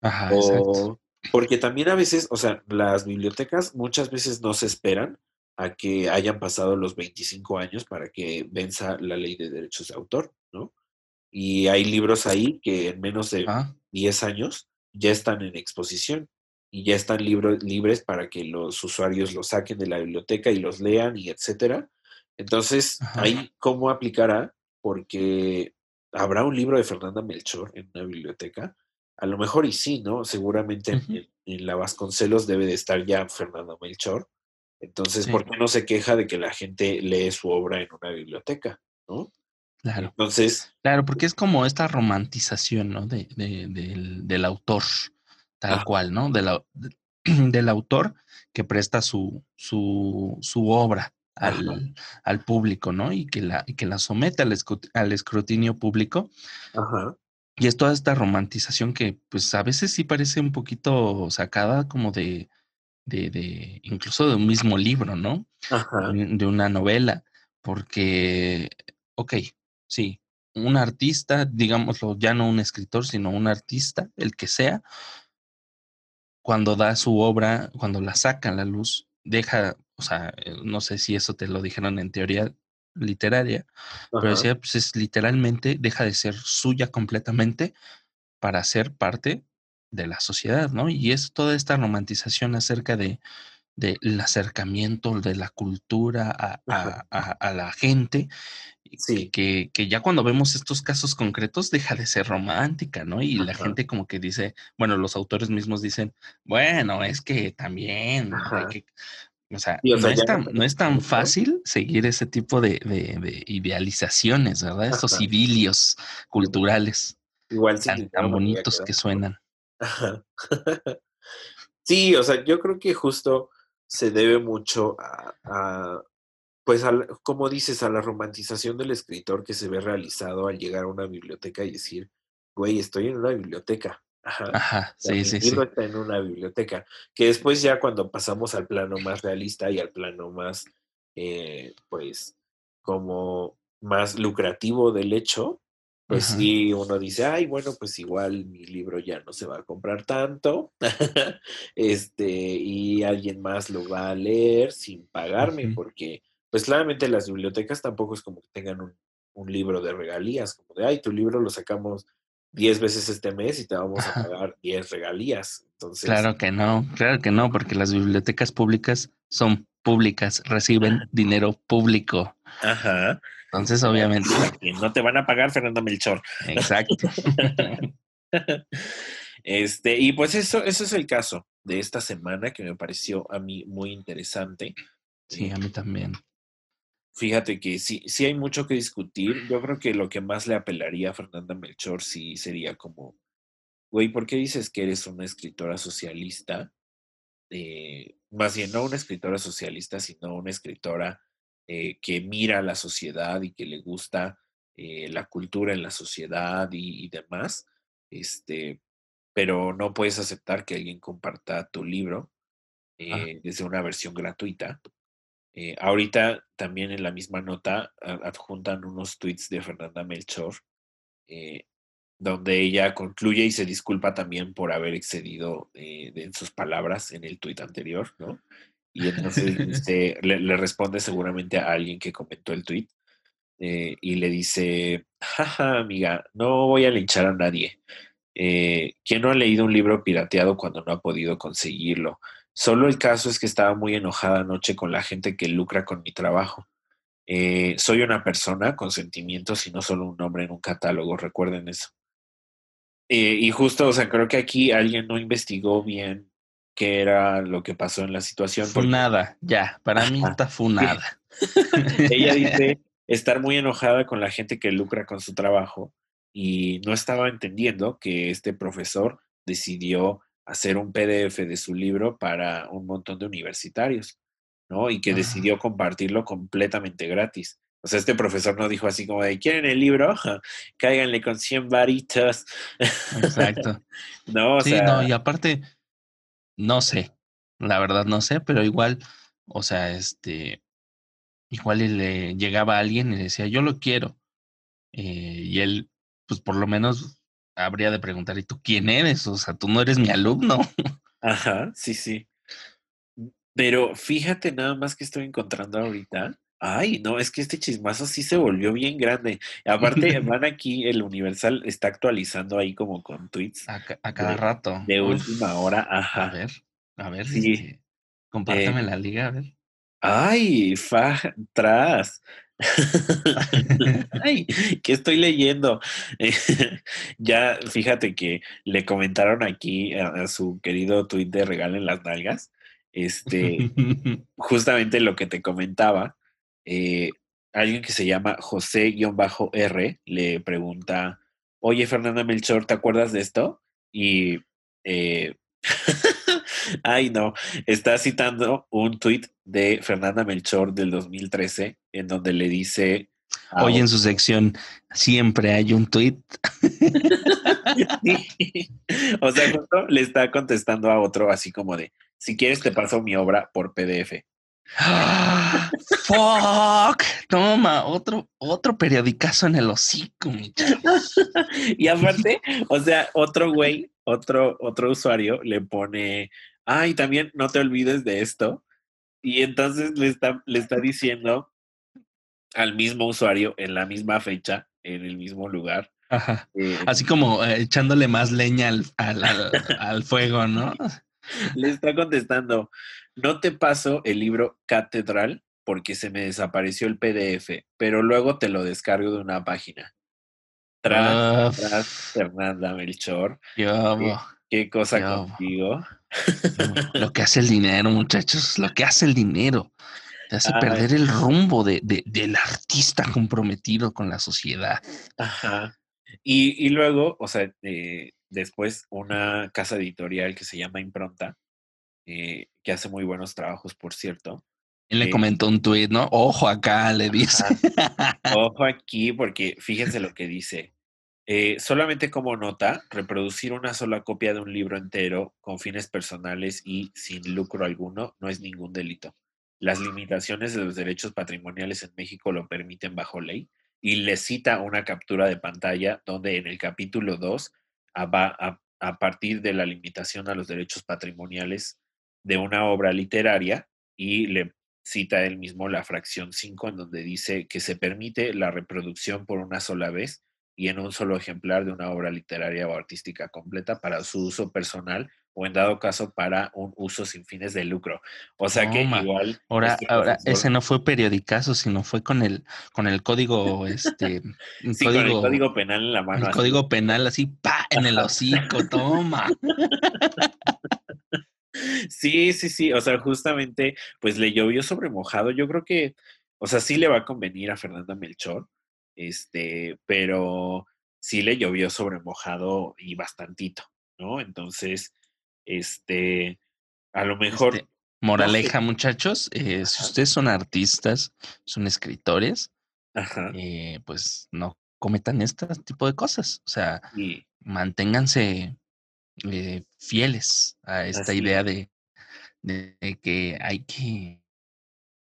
Ajá, o, porque también a veces, o sea, las bibliotecas muchas veces no se esperan a que hayan pasado los 25 años para que venza la ley de derechos de autor, ¿no? Y hay libros ahí que en menos de 10 ah. años ya están en exposición y ya están libres para que los usuarios los saquen de la biblioteca y los lean y etcétera. Entonces, ahí cómo aplicará, porque habrá un libro de Fernanda Melchor en una biblioteca, a lo mejor y sí, ¿no? Seguramente en, la Vasconcelos debe de estar ya Fernando Melchor. Entonces, ¿por qué no se queja de que la gente lee su obra en una biblioteca, ¿no? Claro. Entonces. Claro, porque es como esta romantización, ¿no? De, del, autor, tal cual, ¿no? del autor que presta su, su, su obra al, al, público, ¿no? Y que la, y que la somete al, al escrutinio público. Ajá. Y es toda esta romantización que, pues, a veces sí parece un poquito sacada como de, de, de incluso de un mismo libro, ¿no? De una novela, porque, ok, sí, un artista, digámoslo, ya no un escritor, sino un artista, el que sea, cuando da su obra, cuando la saca a la luz, deja, o sea, eh, no sé si eso te lo dijeron en teoría literaria, pero decía, pues es literalmente, deja de ser suya completamente para ser parte de la sociedad, ¿no? Y es toda esta romantización acerca de del acercamiento de la cultura a, a, la gente, sí. que, que, ya cuando vemos estos casos concretos deja de ser romántica, ¿no? Y la gente como que dice, bueno, los autores mismos dicen, bueno, es que también que, o sea, no, es tan, fácil seguir ese tipo de, idealizaciones, ¿verdad? Esos idilios culturales Igual tan, bonitos que suenan. sí, o sea, yo creo que justo se debe mucho a, pues, como dices, a la romantización del escritor que se ve realizado al llegar a una biblioteca y decir, güey, estoy en una biblioteca. Ajá, sí, sí, sí. está en una biblioteca. Que después ya cuando pasamos al plano más realista y al plano más, eh, pues, como más lucrativo del hecho, pues sí, uno dice, ay, bueno, pues igual mi libro ya no se va a comprar tanto, este, y alguien más lo va a leer sin pagarme, porque, pues claramente las bibliotecas tampoco es como que tengan un, un libro de regalías, como de, ay, tu libro lo sacamos 10 veces este mes y te vamos a pagar 10 regalías. Entonces, claro que no, claro que no, porque las bibliotecas públicas son públicas, reciben dinero público. Ajá. Entonces, obviamente. No te van a pagar, Fernando Melchor. Exacto. este, y pues eso, eso es el caso de esta semana que me pareció a mí muy interesante. Sí, a mí también. Fíjate que sí, sí hay mucho que discutir. Yo creo que lo que más le apelaría a Fernanda Melchor sí sería como, güey, ¿por qué dices que eres una escritora socialista? Eh, más bien, no una escritora socialista, sino una escritora eh, que mira a la sociedad y que le gusta eh, la cultura en la sociedad y, y, demás. Este, pero no puedes aceptar que alguien comparta tu libro desde una versión gratuita eh, ahorita también en la misma nota adjuntan unos tweets de Fernanda Melchor, eh, donde ella concluye y se disculpa también por haber excedido eh, en sus palabras en el tweet anterior, ¿no? Y entonces este, le, responde seguramente a alguien que comentó el tweet y le dice, jaja, amiga, no voy a linchar a nadie. ¿Quién no ha leído un libro pirateado cuando no ha podido conseguirlo? Solo el caso es que estaba muy enojada anoche con la gente que lucra con mi trabajo. Eh, soy una persona con sentimientos y no solo un nombre en un catálogo, recuerden eso. Eh, y justo, o sea, creo que aquí alguien no investigó bien qué era lo que pasó en la situación. Funada, ya, para mí está funada. Ella dice estar muy enojada con la gente que lucra con su trabajo y no estaba entendiendo que este profesor decidió hacer un PDF de su libro para un montón de universitarios, ¿no? Y que decidió compartirlo completamente gratis. O sea, este profesor no dijo así como de, ¿quieren el libro? Cáiganle con 100 varitos. Exacto. no, o sí, sea, no, y aparte, no sé, la verdad no sé, pero igual, o sea, este, igual le llegaba alguien y le decía, yo lo quiero. Eh, y él, pues por lo menos habría de preguntar, ¿y tú quién eres? O sea, tú no eres mi alumno. Ajá, sí, sí. Pero fíjate nada más que estoy encontrando ahorita. Ay, no, es que este chismazo sí se volvió bien grande. Aparte, van aquí, el Universal está actualizando ahí como con tweets A, ca- a cada de, rato. de Uf, última hora. a Ajá, ver, a ver, sí. este, compárteme eh, la liga, a ver. ay, fa atrás. Ay, ¿qué estoy leyendo? ya, fíjate que le comentaron aquí a, a su querido tweet de regalen las nalgas. Este, justamente lo que te comentaba, eh, alguien que se llama José-R le pregunta, oye Fernanda Melchor, ¿te acuerdas de esto? Y, eh, ay no, está citando un tuit de Fernanda Melchor del 2013 en donde le dice... Hoy en su sección siempre hay un tweet. Sí. O sea, justo le está contestando a otro así como de, si quieres te paso mi obra por PDF. ¡Ah! ¡Fuck! Toma, otro, otro periodicazo en el hocico, mi chavo. Y aparte, o sea, otro güey, otro, otro usuario le pone, ay, también no te olvides de esto. Y entonces le está, le está diciendo al mismo usuario en la misma fecha, en el mismo lugar. Ajá. eh, Así como eh, echándole más leña al, al, al, al fuego, ¿no? le está contestando, no te paso el libro Catedral porque se me desapareció el PDF, pero luego te lo descargo de una página. Tras, Ah, tras Fernanda Melchor, ¿qué, bobo, qué cosa contigo? Lo que hace el dinero, muchachos, lo que hace el dinero. Te hace Ay. perder el rumbo de, de- del artista comprometido con la sociedad. Ajá. Y, y luego, o sea, eh, después una casa editorial que se llama Impronta, eh, que hace muy buenos trabajos, por cierto. Él le Eh, comentó un tuit, ¿no? Ojo acá, le dice. Ojo aquí, porque fíjense lo que dice. Eh, solamente como nota, reproducir una sola copia de un libro entero con fines personales y sin lucro alguno no es ningún delito. Las limitaciones de los derechos patrimoniales en México lo permiten bajo ley y le cita una captura de pantalla donde en el capítulo 2 a, a- a partir de la limitación a los derechos patrimoniales de una obra literaria y le cita él mismo la fracción 5 en donde dice que se permite la reproducción por una sola vez y en un solo ejemplar de una obra literaria o artística completa para su uso personal o en dado caso para un uso sin fines de lucro. O sea que igual Ahora, este ahora profesor- ese no fue periodicazo, sino fue con el, con el código, este, sí, con el código penal en la mano. el así. código penal así, pa, en el hocico, toma. Sí, sí, sí, o sea, justamente, pues le llovió sobre mojado. Yo creo que, o sea, sí le va a convenir a Fernanda Melchor, este, pero sí le llovió sobre mojado y bastantito, ¿no? Entonces, este, a lo mejor, Este, moraleja, muchachos, eh, si ustedes son artistas, son escritores, ajá, eh, pues no cometan este tipo de cosas. O sea, manténganse eh, fieles a esta Así idea de, de- de que hay que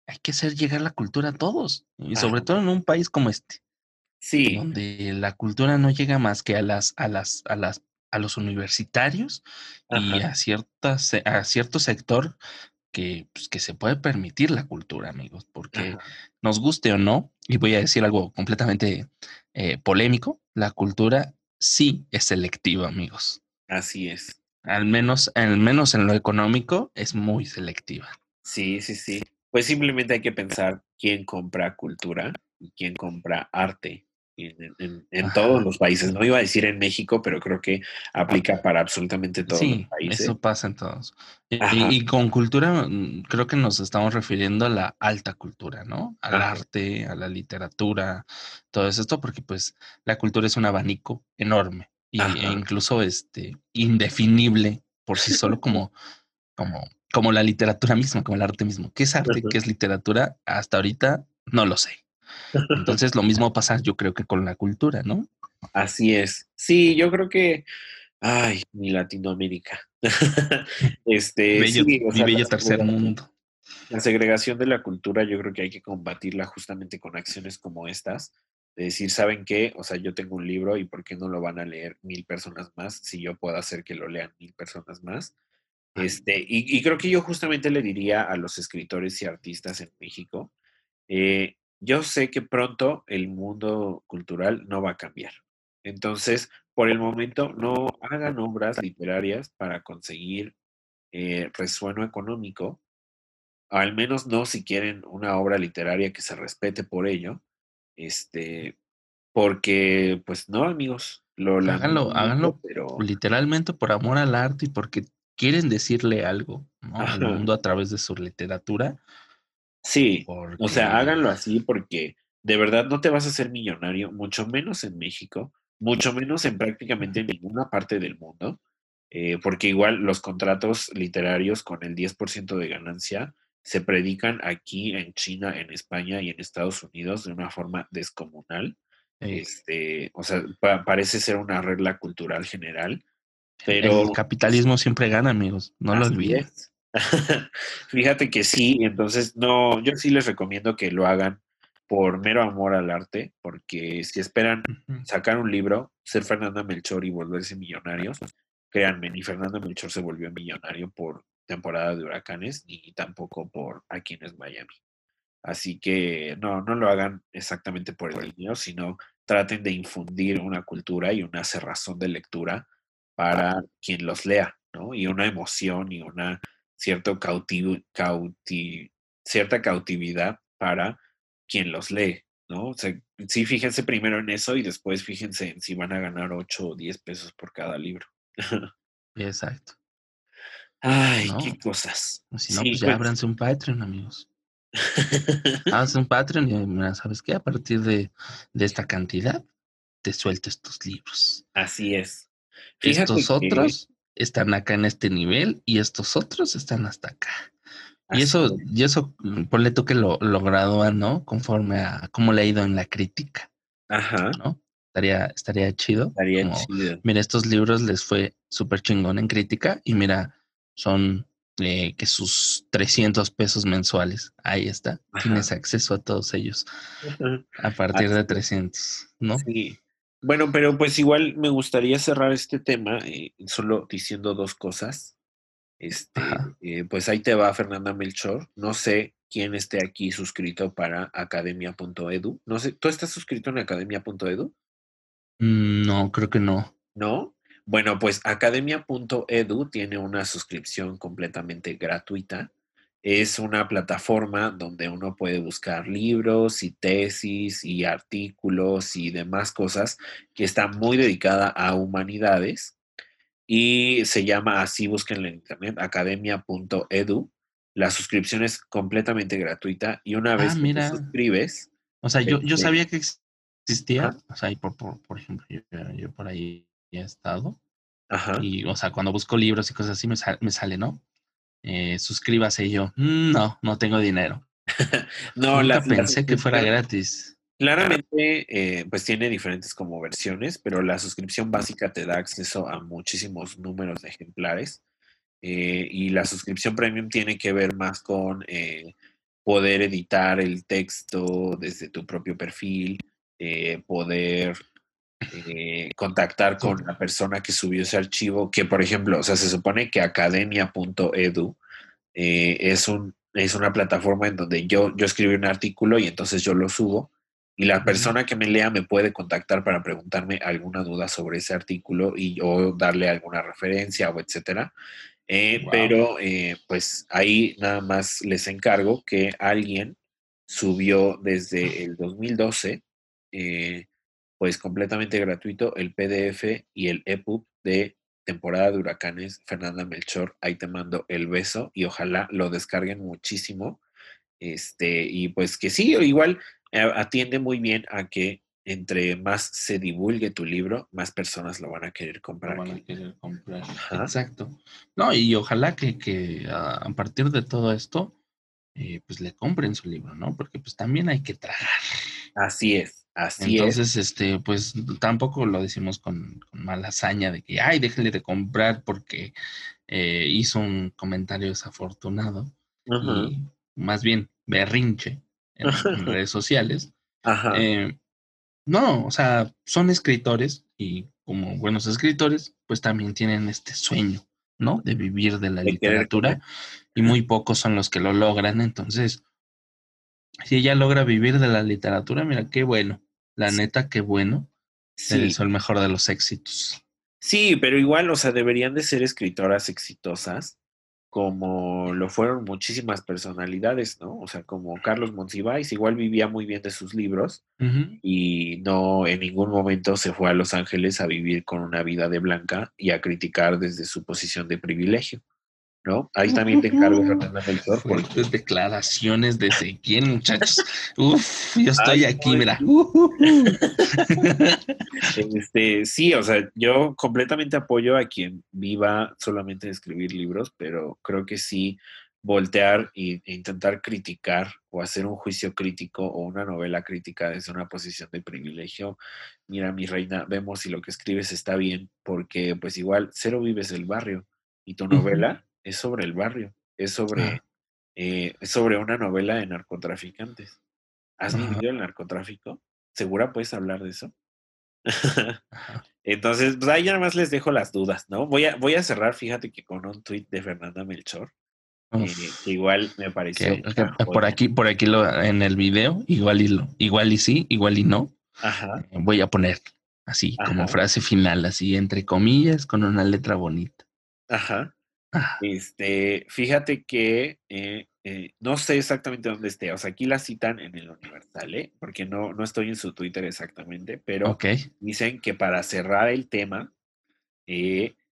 hay que hacer llegar la cultura a todos y sobre Ajá. todo en un país como este sí, donde la cultura no llega más que a las a las a las a los universitarios y a ciertas a cierto sector que pues, que se puede permitir la cultura amigos porque ajá, nos guste o no y voy a decir algo completamente eh, polémico la cultura sí es selectiva, amigos. Así es. Al menos, al menos en lo económico, es muy selectiva. Sí, sí, sí. Pues simplemente hay que pensar quién compra cultura y quién compra arte en, todos los países. No iba a decir en México, pero creo que aplica para absolutamente todos los países. Eso pasa en todos. Y, con cultura, mm, creo que nos estamos refiriendo a la alta cultura, ¿no? Al arte, a la literatura, todo esto, porque pues la cultura es un abanico enorme y, e incluso este, indefinible por sí solo como, como, como la literatura misma, como el arte mismo. ¿Qué es arte? ¿Qué es literatura? Hasta ahorita no lo sé. Entonces lo mismo pasa yo creo que con la cultura, ¿no? Así es. Sí, yo creo que, ay, mi Latinoamérica. este, mi bello tercer mundo. La segregación de la cultura yo creo que hay que combatirla justamente con acciones como estas. De decir, ¿saben qué? O sea, yo tengo un libro y ¿por qué no lo van a leer mil personas más si yo puedo hacer que lo lean mil personas más? Este, y, y creo que yo justamente le diría a los escritores y artistas en México, eh, yo sé que pronto el mundo cultural no va a cambiar. Entonces, por el momento, no hagan obras literarias para conseguir eh, resueno económico, al menos no si quieren una obra literaria que se respete por ello, este, porque, pues no, amigos, lo háganlo, háganlo, pero literalmente por amor al arte y porque quieren decirle algo al mundo a través de su literatura Sí, o sea, háganlo así porque de verdad no te vas a hacer millonario, mucho menos en México, mucho menos en prácticamente ninguna parte del mundo, eh, porque igual los contratos literarios con el 10% de ganancia se predican aquí en China, en España y en Estados Unidos de una forma descomunal. Este, o sea, parece ser una regla cultural general. Pero el capitalismo siempre gana, amigos, no lo olvides. Fíjate que sí, entonces no, yo sí les recomiendo que lo hagan por mero amor al arte, porque si esperan sacar un libro, ser Fernanda Melchor y volverse millonarios, créanme, ni Fernanda Melchor se volvió millonario por temporada de huracanes, ni tampoco por aquí en Miami. Así que no, no lo hagan exactamente por el dinero, sino traten de infundir una cultura y una cerrazón de lectura para quien los lea, ¿no? Y una emoción y una cierto cierta cautividad para quien los lee, ¿no? O sea, sí, fíjense primero en eso y después fíjense en si van a ganar 8 o 10 pesos por cada libro. Exacto. Ay, qué cosas. Si no, pues ya ábranse un Patreon, amigos. Haz un Patreon y mira, ¿sabes qué? A partir de, esta cantidad, te suelto estos libros. Así es. Estos otros están acá en este nivel y estos otros están hasta acá. y eso, y eso, mm, ponle tú que lo, lo gradúan, ¿no? Conforme a cómo le ha ido en la crítica. Ajá. ¿No? Estaría, estaría chido. Estaría chido. Mira, estos libros les fue súper chingón en crítica y mira, son eh, que sus 300 pesos mensuales. Ahí está. Tienes acceso a todos ellos. A partir de 300, ¿no? Sí. Bueno, pero pues igual me gustaría cerrar este tema eh, solo diciendo dos cosas. Este, eh, pues ahí te va Fernanda Melchor. No sé quién esté aquí suscrito para academia.edu. No sé, ¿tú estás suscrito en academia.edu? Mm, no, creo que no. ¿No? Bueno, pues academia.edu tiene una suscripción completamente gratuita es una plataforma donde uno puede buscar libros y tesis y artículos y demás cosas que está muy dedicada a humanidades y se llama así, búsquenla en internet, academia.edu. La suscripción es completamente gratuita y una vez ah, que te suscribes... O sea, yo, yo este sabía que existía, o sea, por, por, ejemplo, yo, por ahí he estado. Ajá. Y, o sea, cuando busco libros y cosas así me, me sale, ¿no? Eh, suscríbase y yo, mm, no, no tengo dinero. no, la, pensé que fuera gratis. Claramente, eh, pues tiene diferentes como versiones, pero la suscripción básica te da acceso a muchísimos números de ejemplares. Eh, y la suscripción premium tiene que ver más con poder editar el texto desde tu propio perfil, poder eh, contactar con la persona que subió ese archivo, que por ejemplo, o sea, se supone que academia.edu eh, es, un, es una plataforma en donde yo, yo escribí un artículo y entonces yo lo subo y la persona que me lea me puede contactar para preguntarme alguna duda sobre ese artículo y yo darle alguna referencia o etcétera. Eh, pero eh, pues ahí nada más les encargo que alguien subió desde el 2012, eh, pues completamente gratuito, el PDF y el EPUB de temporada de huracanes, Fernanda Melchor, ahí te mando el beso y ojalá lo descarguen muchísimo. Este, y pues que sí, igual atiende muy bien a que entre más se divulgue tu libro, más personas lo van a querer comprar. van a querer comprar. Exacto. No, y ojalá que, a partir de todo esto, eh, pues le compren su libro, ¿no? Porque pues también hay que tragar. Así es, así es. Entonces, este, pues tampoco lo decimos con, mala hazaña de que, ay, déjale de comprar porque eh, hizo un comentario desafortunado. Y más bien berrinche en, redes sociales. Ajá. Eh, no, o sea, son escritores y como buenos escritores, pues también tienen este sueño, ¿no? De vivir de la literatura y muy pocos son los que lo logran. Entonces, si ella logra vivir de la literatura, mira, qué bueno. La neta, qué bueno. Sí. el mejor de los éxitos. Sí, pero igual, o sea, deberían de ser escritoras exitosas como lo fueron muchísimas personalidades, ¿no? O sea, como Carlos Monsiváis, igual vivía muy bien de sus libros y no en ningún momento se fue a Los Ángeles a vivir con una vida de blanca y a criticar desde su posición de privilegio. ¿No? Ahí también te encargo, Fernanda Melchor. Fuertes declaraciones de quién, muchachos. Uf, yo estoy aquí, mira. este, sí, o sea, yo completamente apoyo a quien viva solamente de escribir libros, pero creo que sí voltear e intentar criticar o hacer un juicio crítico o una novela crítica desde una posición de privilegio. Mira, mi reina, vemos si lo que escribes está bien, porque pues igual cero vives el barrio y tu novela es sobre el barrio, es sobre, eh, sobre una novela de narcotraficantes. ¿Has vivido el narcotráfico? ¿Segura puedes hablar de eso? Entonces, pues ahí nada más les dejo las dudas, ¿no? Voy a, voy a cerrar, fíjate que con un tuit de Fernanda Melchor, eh, que igual me pareció. por aquí, por aquí lo, en el video, igual y lo, igual y sí, igual y no. Ajá. Eh, voy a poner así, como frase final, así entre comillas, con una letra bonita. Ajá. Este, fíjate que eh, eh, no sé exactamente dónde esté. O sea, aquí la citan en el Universal, ¿eh? Porque no, no estoy en su Twitter exactamente, pero dicen que para cerrar el tema,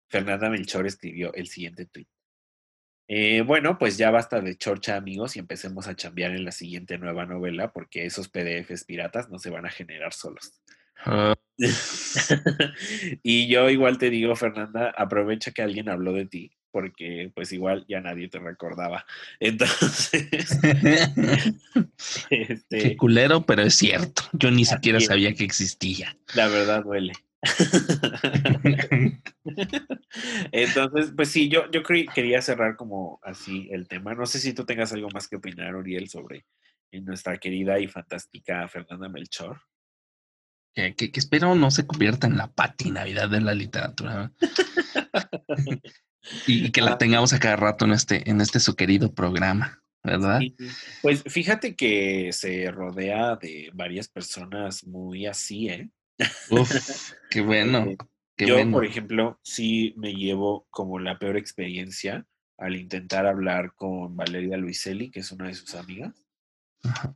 Fernanda Melchor escribió el siguiente tweet. bueno, pues ya basta de chorcha, amigos, y empecemos a chambear en la siguiente nueva novela, porque esos PDFs piratas no se van a generar solos. Ah. y yo igual te digo, Fernanda, aprovecha que alguien habló de ti porque pues igual ya nadie te recordaba. Entonces, este, qué culero, pero es cierto. Yo ni siquiera sabía que existía. La verdad duele. Entonces, pues sí, yo, yo quería cerrar como así el tema. No sé si tú tengas algo más que opinar, Oriel, sobre nuestra querida y fantástica Fernanda Melchor. Que, que, que, espero no se convierta en la patinavidad de la literatura. Y, que la tengamos a cada rato en este, en este su querido programa, ¿verdad? Pues fíjate que se rodea de varias personas muy así, ¿eh? Uf, qué bueno. Eh, yo, por ejemplo, sí me llevo como la peor experiencia al intentar hablar con Valeria Luiselli, que es una de sus amigas.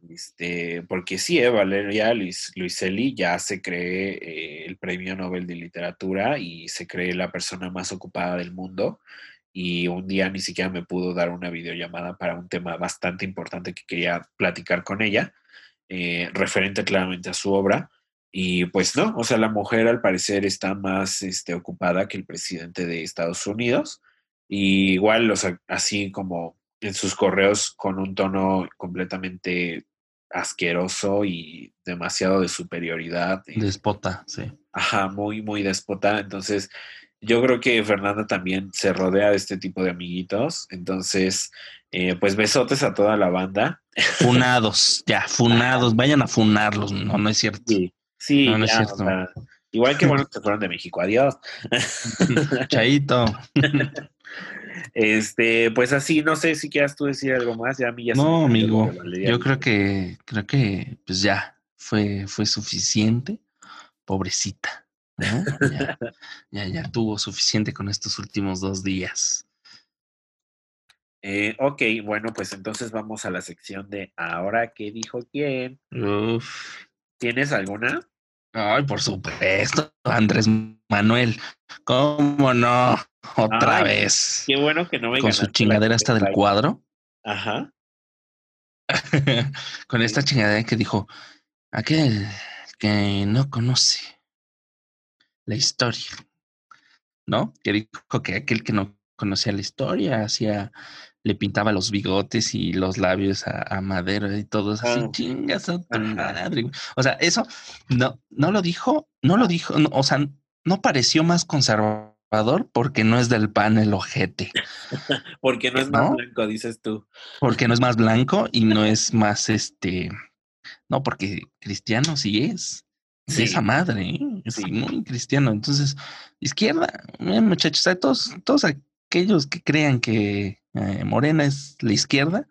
Este, porque sí, eh, Valeria Luis, Luiselli ya se cree eh, el premio Nobel de Literatura y se cree la persona más ocupada del mundo. Y un día ni siquiera me pudo dar una videollamada para un tema bastante importante que quería platicar con ella, eh, referente claramente a su obra. Y pues no, o sea, la mujer al parecer está más este, ocupada que el presidente de Estados Unidos. Y igual, o sea, así como en sus correos con un tono completamente asqueroso y demasiado de superioridad. Despota, sí. Ajá, muy, muy despota. Entonces, yo creo que Fernanda también se rodea de este tipo de amiguitos. Entonces, eh, pues besotes a toda la banda. Funados, ya, funados. Vayan a funarlos. No, no es cierto. Sí, sí no, es cierto. igual que bueno que fueron de México. Adiós. Chaito. Este, pues así, no sé si quieras tú decir algo más, ya a mí ya No, amigo, yo creo que, creo que, pues ya, fue, fue suficiente. Pobrecita. Ya, ya, tuvo suficiente con estos últimos dos días. Eh, ok, bueno, pues entonces vamos a la sección de ahora qué dijo quién. ¿Tienes alguna? Ay, por supuesto, Andrés Manuel. ¿Cómo no? Otra vez. Qué bueno que no me Con su chingadera hasta del cuadro. Ajá. Con esta chingadera que dijo, aquel que no conoce la historia, ¿no? Que dijo que aquel que no conocía la historia hacía le pintaba los bigotes y los labios a, Madero y todo así, ah. chingas a tu madre. O sea, eso no, no lo dijo, no lo dijo, o sea, no pareció más conservador porque no es del pan el ojete. porque no es más blanco, dices tú. Porque no es más blanco y no es más este, no, porque cristiano sí es. Sí. Esa madre, ¿eh? es muy cristiano. Entonces, izquierda, eh, muchachos, todos, todos aquellos que crean que eh, Morena es la izquierda,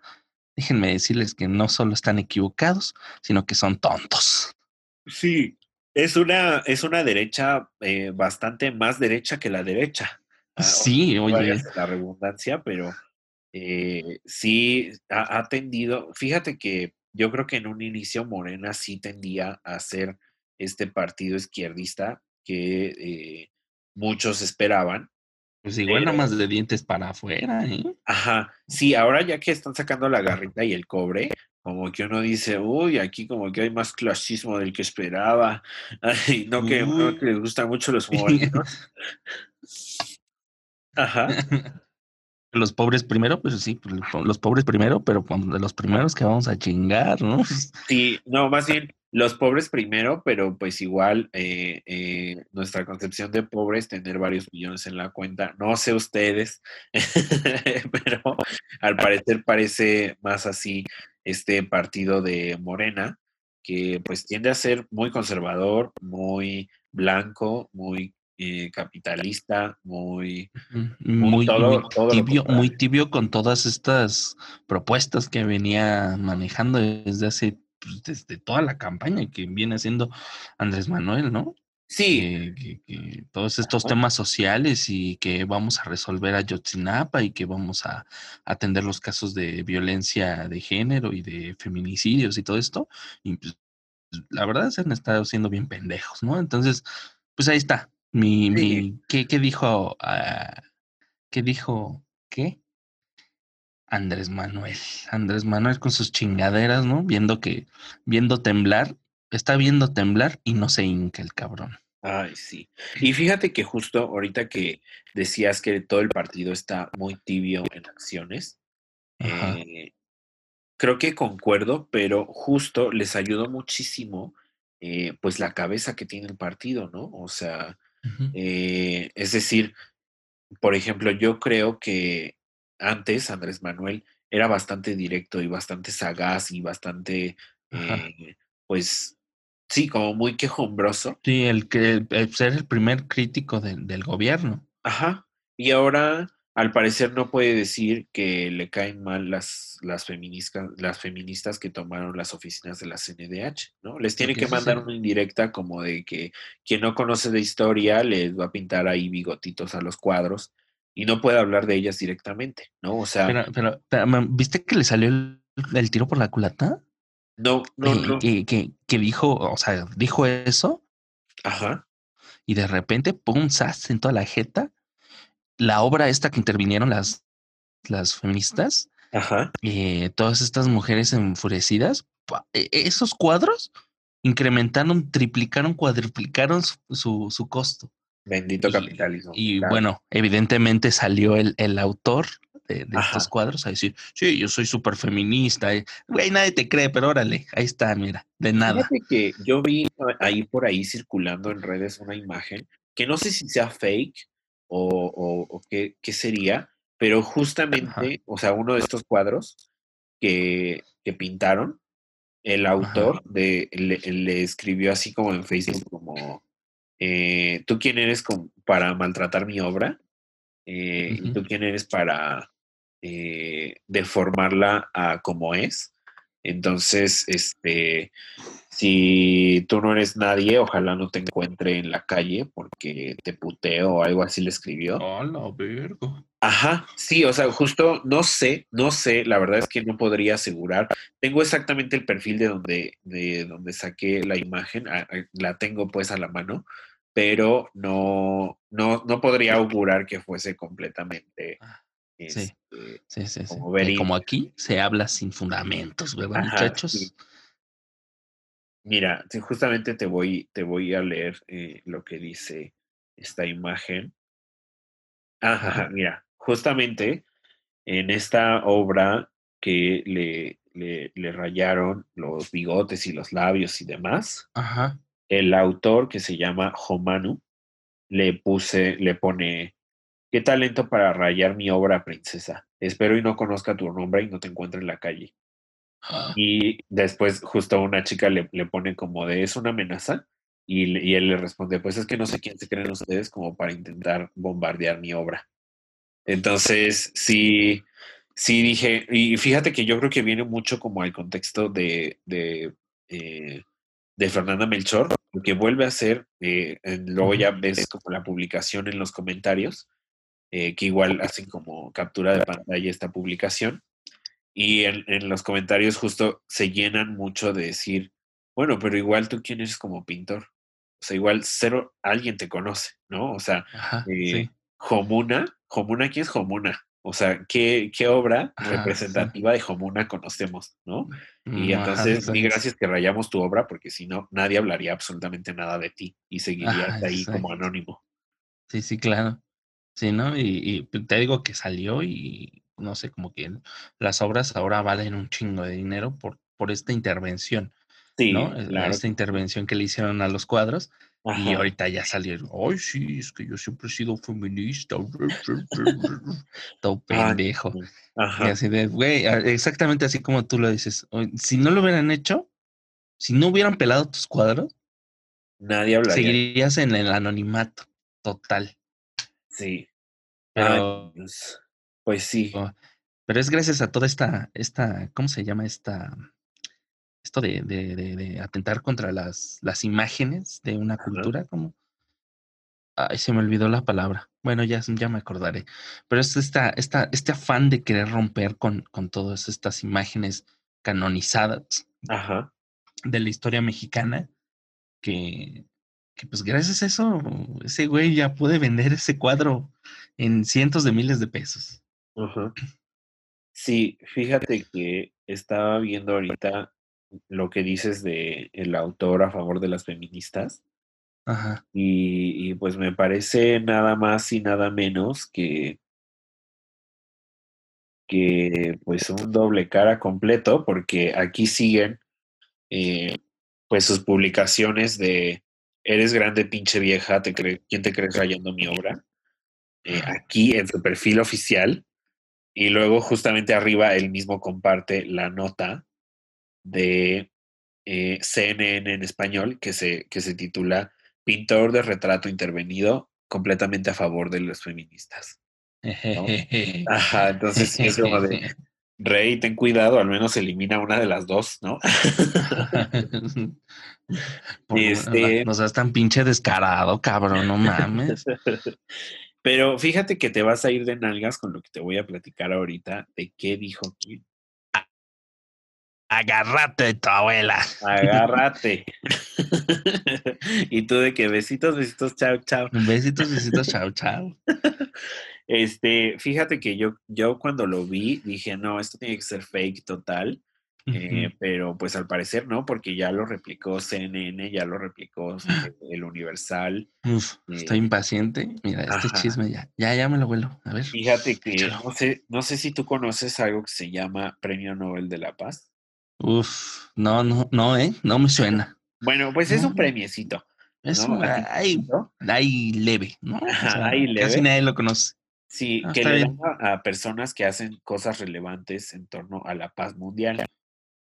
déjenme decirles que no solo están equivocados, sino que son tontos. Sí, es una, es una derecha eh, bastante más derecha que la derecha. Ah, sí, oye. La redundancia, pero eh, sí ha, tendido. Fíjate que yo creo que en un inicio Morena sí tendía a ser este partido izquierdista que muchos esperaban, pues igual nada más de dientes para afuera, ¿eh? Ajá, sí, ahora ya que están sacando la garrita y el cobre, como que uno dice, uy, aquí como que hay más clasismo del que esperaba. Ay, no que, no que les gustan mucho los morenos. Ajá. Los pobres primero, pues sí, pues, los pobres primero, pero de los primeros que vamos a chingar, ¿no? Sí, no, más bien los pobres primero, pero pues igual eh, eh, nuestra concepción de pobres tener varios millones en la cuenta. No sé ustedes, pero al parecer parece más así este partido de Morena, que pues tiende a ser muy conservador, muy blanco, muy eh, capitalista, muy, muy, tibio, muy tibio con todas estas propuestas que venía manejando desde hace pues, desde toda la campaña que viene haciendo Andrés Manuel, ¿no? Sí. Que, todos estos temas sociales y que vamos a resolver a Yotzinapa y que vamos a atender los casos de violencia de género y de feminicidios y todo esto. Y pues, la verdad se han estado siendo bien pendejos, ¿no? Entonces, pues ahí está. Mi, mi, ¿qué, ¿qué, dijo? Uh, ¿Qué dijo? ¿Qué? Andrés Manuel. Andrés Manuel con sus chingaderas, ¿no? Viendo que, viendo temblar, está viendo temblar y no se hinca el cabrón. Ay, sí. Y fíjate que justo ahorita que decías que todo el partido está muy tibio en acciones, eh, creo que concuerdo, pero justo les ayudó muchísimo, eh, pues la cabeza que tiene el partido, ¿no? O sea, eh, es decir, por ejemplo, yo creo que antes Andrés Manuel era bastante directo y bastante sagaz y bastante, eh, pues, sí, como muy quejumbroso. Sí, el que ser el primer crítico del gobierno. Ajá. Y ahora, al parecer, no puede decir que le caen mal las, las, feministas, las feministas que tomaron las oficinas de la CNDH, ¿no? Les tiene que mandar una indirecta como de que quien no conoce de historia les va a pintar ahí bigotitos a los cuadros y no puede hablar de ellas directamente, ¿no? O sea. Pero, ¿viste que le salió el, tiro por la culata? No, no, no. Que, que, dijo, o sea, dijo eso. Ajá. Y de repente, pum, sas en toda la jeta. La obra esta que intervinieron las, las feministas. Ajá. Eh, todas estas mujeres enfurecidas. E, esos cuadros incrementaron, triplicaron, cuadruplicaron su, su costo. Bendito capitalismo. Y bueno, evidentemente salió el, el autor de, estos cuadros a decir, sí, yo soy súper feminista. Eh, güey, nadie te cree, pero órale, ahí está, mira, de nada. Fíjate que yo vi ahí por ahí circulando en redes una imagen que no sé si sea fake o, o, qué, qué, sería, pero justamente, o sea, uno de estos cuadros que, que pintaron, el autor de, le escribió así como en Facebook, como eh, ¿tú quién eres para maltratar mi obra? Eh, ¿Y tú quién eres para eh, deformarla a como es? Entonces, este, si tú no eres nadie, ojalá no te encuentre en la calle porque te puteo o algo así le escribió. Hola, vergo. Ajá, sí, o sea, justo no sé, no sé, la verdad es que no podría asegurar. Tengo exactamente el perfil de donde, de donde saqué la imagen, la tengo pues a la mano, pero no, no, no podría augurar que fuese completamente. Sí, este, sí, sí, sí. como verídico. como aquí se habla sin fundamentos, ¿verdad, Ajá, muchachos? sí. Mira, justamente te voy, te voy a leer eh, lo que dice esta imagen. Ajá, Ajá. mira, justamente en esta obra que le, le, le rayaron los bigotes y los labios y demás, Ajá. el autor que se llama Homanu le puse, le pone, qué talento para rayar mi obra, princesa. Espero y no conozca tu nombre y no te encuentre en la calle. Ah, Y después justo una chica le, le pone como de, ¿es una amenaza? Y, él le responde, pues es que no sé quién se creen ustedes como para intentar bombardear mi obra. Entonces, sí, sí dije, y fíjate que yo creo que viene mucho como al contexto de, de, eh, de Fernanda Melchor, porque vuelve a ser, eh, en- luego ya ves como la publicación en los comentarios, eh, que igual hacen como captura de pantalla esta publicación, y en, en los comentarios justo se llenan mucho de decir, bueno, pero igual tú quién eres como pintor. O sea, igual cero, alguien te conoce, ¿no? O sea, Ajá, eh, sí. Homuna, Homuna, ¿quién es Homuna? O sea, ¿qué, qué obra Ajá, sí. representativa de Homuna conocemos, ¿no? Y Mm, Ajá, entonces, ni gracias que rayamos tu obra, porque si no, nadie hablaría absolutamente nada de ti y seguirías ahí como anónimo. Sí, sí, claro. Sí, ¿no? Y, y pues, te digo que salió y no sé, como que las obras ahora valen un chingo de dinero por, por esta intervención, ¿no? Sí, Eh, claro Esta intervención que le hicieron a los cuadros y Ajá. ahorita ya salieron. Ay, sí, es que yo siempre he sido feminista. Todo Ay, pendejo. sí. Y Ajá. así de, güey, exactamente así como tú lo dices. Si no lo hubieran hecho, si no hubieran pelado tus cuadros, Nadie hablaría. seguirías en el anonimato total. Sí. Pero, Dios. Pues sí. pero es gracias a toda esta, esta, ¿cómo se llama? Esta, esto de, de, de, de atentar contra las, las imágenes de una cultura, como, ay, se me olvidó la palabra. Bueno, ya, ya me acordaré. Pero es esta, esta, este afán de querer romper con, con todas estas imágenes canonizadas Ajá. de la historia mexicana, que, que pues gracias a eso, ese güey ya puede vender ese cuadro en cientos de miles de pesos. Ajá. Sí, fíjate que estaba viendo ahorita lo que dices de el autor a favor de las feministas Ajá. y, y pues me parece nada más y nada menos que, que pues un doble cara completo porque aquí siguen eh, pues sus publicaciones de eres grande pinche vieja, te cre- ¿quién te crees rayando mi obra? Eh, aquí en su perfil oficial y luego justamente arriba él mismo comparte la nota de eh, CNN en español que se, que se titula Pintor de retrato intervenido completamente a favor de los feministas. ¿no? Ajá, entonces es como de, Rey, ten cuidado, al menos elimina una de las dos, ¿no? Por Este, no seas tan pinche descarado, cabrón, no mames. Pero fíjate que te vas a ir de nalgas con lo que te voy a platicar ahorita de qué dijo quién. Agárrate tu abuela. Agárrate. y tú de que besitos, besitos, chao, chao. Besitos, besitos, chao, chao. Este, fíjate que yo, yo cuando lo vi dije, no, esto tiene que ser fake total. Eh, pero pues al parecer no, porque ya lo replicó CNN, ya lo replicó eh, el Universal. Uf, estoy eh, impaciente. Mira, este ajá. chisme ya, ya, ya me lo vuelo. A ver. Fíjate que échalo. no sé, no sé si tú conoces algo que se llama Premio Nobel de la Paz. Uf, no, no, no, eh, no me suena. Bueno, pues es No, un premiecito. es ¿no? un, leve, ¿no? O sea, ahí casi leve. nadie lo conoce. Sí, Ah, que le dan a, a personas que hacen cosas relevantes en torno a la paz mundial.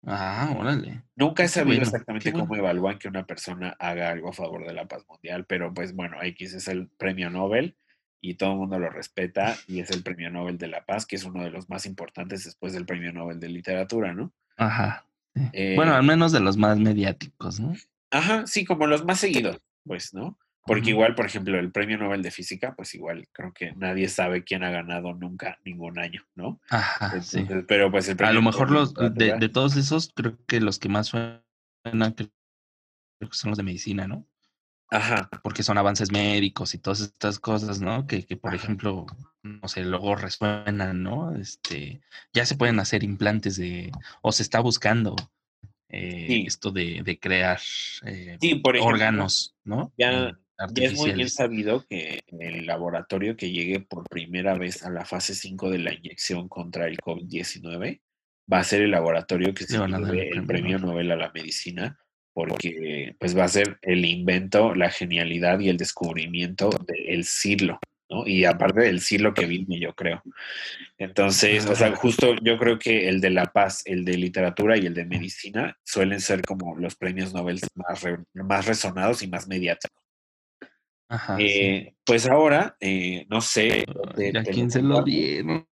Ah, órale. Nunca he Qué sabido bueno, exactamente bueno. cómo evalúan que una persona haga algo a favor de la paz mundial, pero pues bueno, X es el premio Nobel y todo el mundo lo respeta y es el premio Nobel de la paz, que es uno de los más importantes después del premio Nobel de literatura, ¿no? Ajá. bueno, Eh, al menos de los más mediáticos, ¿no? Ajá, sí, como los más seguidos, pues, ¿no? Porque igual, por ejemplo, el Premio Nobel de Física, pues igual creo que nadie sabe quién ha ganado nunca ningún año, ¿no? Ajá, sí. Pero pues el A Premio lo mejor Nobel los de, de todos esos, creo que los que más suenan creo que son los de medicina, ¿no? Ajá, Porque son avances médicos y todas estas cosas, ¿no? Que, que por Ajá. ejemplo, no sé, luego resuenan, ¿no? Este, ya se pueden hacer implantes de, o se está buscando eh, Sí. esto de, de crear eh, sí, por ejemplo, órganos, ¿no? ya- Ya es muy bien sabido que el laboratorio que llegue por primera vez a la fase 5 de la inyección contra el COVID-19 va a ser el laboratorio que se lleve el premio Nobel a la medicina porque pues va a ser el invento, la genialidad y el descubrimiento del siglo, ¿no? Y aparte del siglo que viene, yo creo. Entonces, o sea, Ajá. justo yo creo que el de la paz, el de literatura y el de medicina suelen ser como los premios Nobel más, re- más resonados y más mediáticos. Ajá, sí. Eh, Pues ahora, eh, no sé. te- ¿A te quién se lo dieron?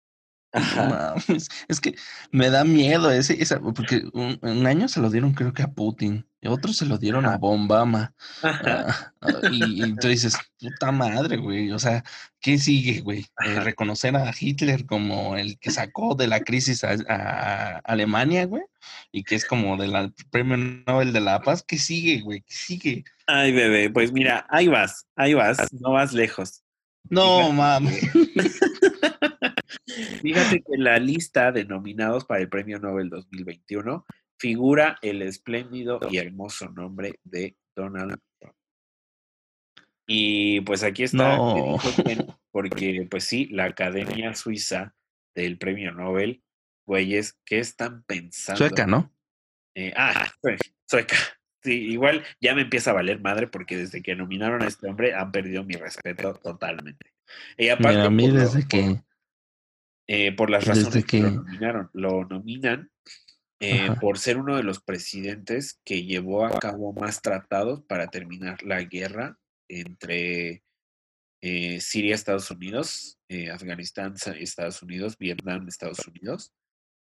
Ajá. No mames. Es que me da miedo ese, esa, porque un, un año se lo dieron creo que a Putin, y otro se lo dieron a. Ajá. Ah, ah, y, y tú dices, puta madre, güey. O sea, ¿qué sigue, güey? Eh, reconocer a Hitler como el que sacó de la crisis a, a Alemania, güey, y que es como del premio Nobel de la Paz. ¿Qué sigue, güey? ¿Qué sigue? Ay, bebé, pues mira, ahí vas, ahí vas, no vas lejos. No, mames. Fíjate que en la lista de nominados para el Premio Nobel 2021 figura el espléndido y hermoso nombre de Donald Trump. Y pues aquí está, No. porque pues sí, la Academia Suiza del Premio Nobel, güeyes, ¿qué están pensando? Sueca, ¿no? Eh, ah, sue- sueca. Sí, igual ya me empieza a valer madre porque desde que nominaron a este hombre han perdido mi respeto totalmente. Y aparte, Mira, a mí por, desde por- que. eh, por las desde razones que, lo que- nominaron, lo nominan eh, por ser uno de los presidentes que llevó a cabo más tratados para terminar la guerra entre eh, Siria, Estados Unidos, Afganistán, Estados Unidos, Vietnam, Estados Unidos.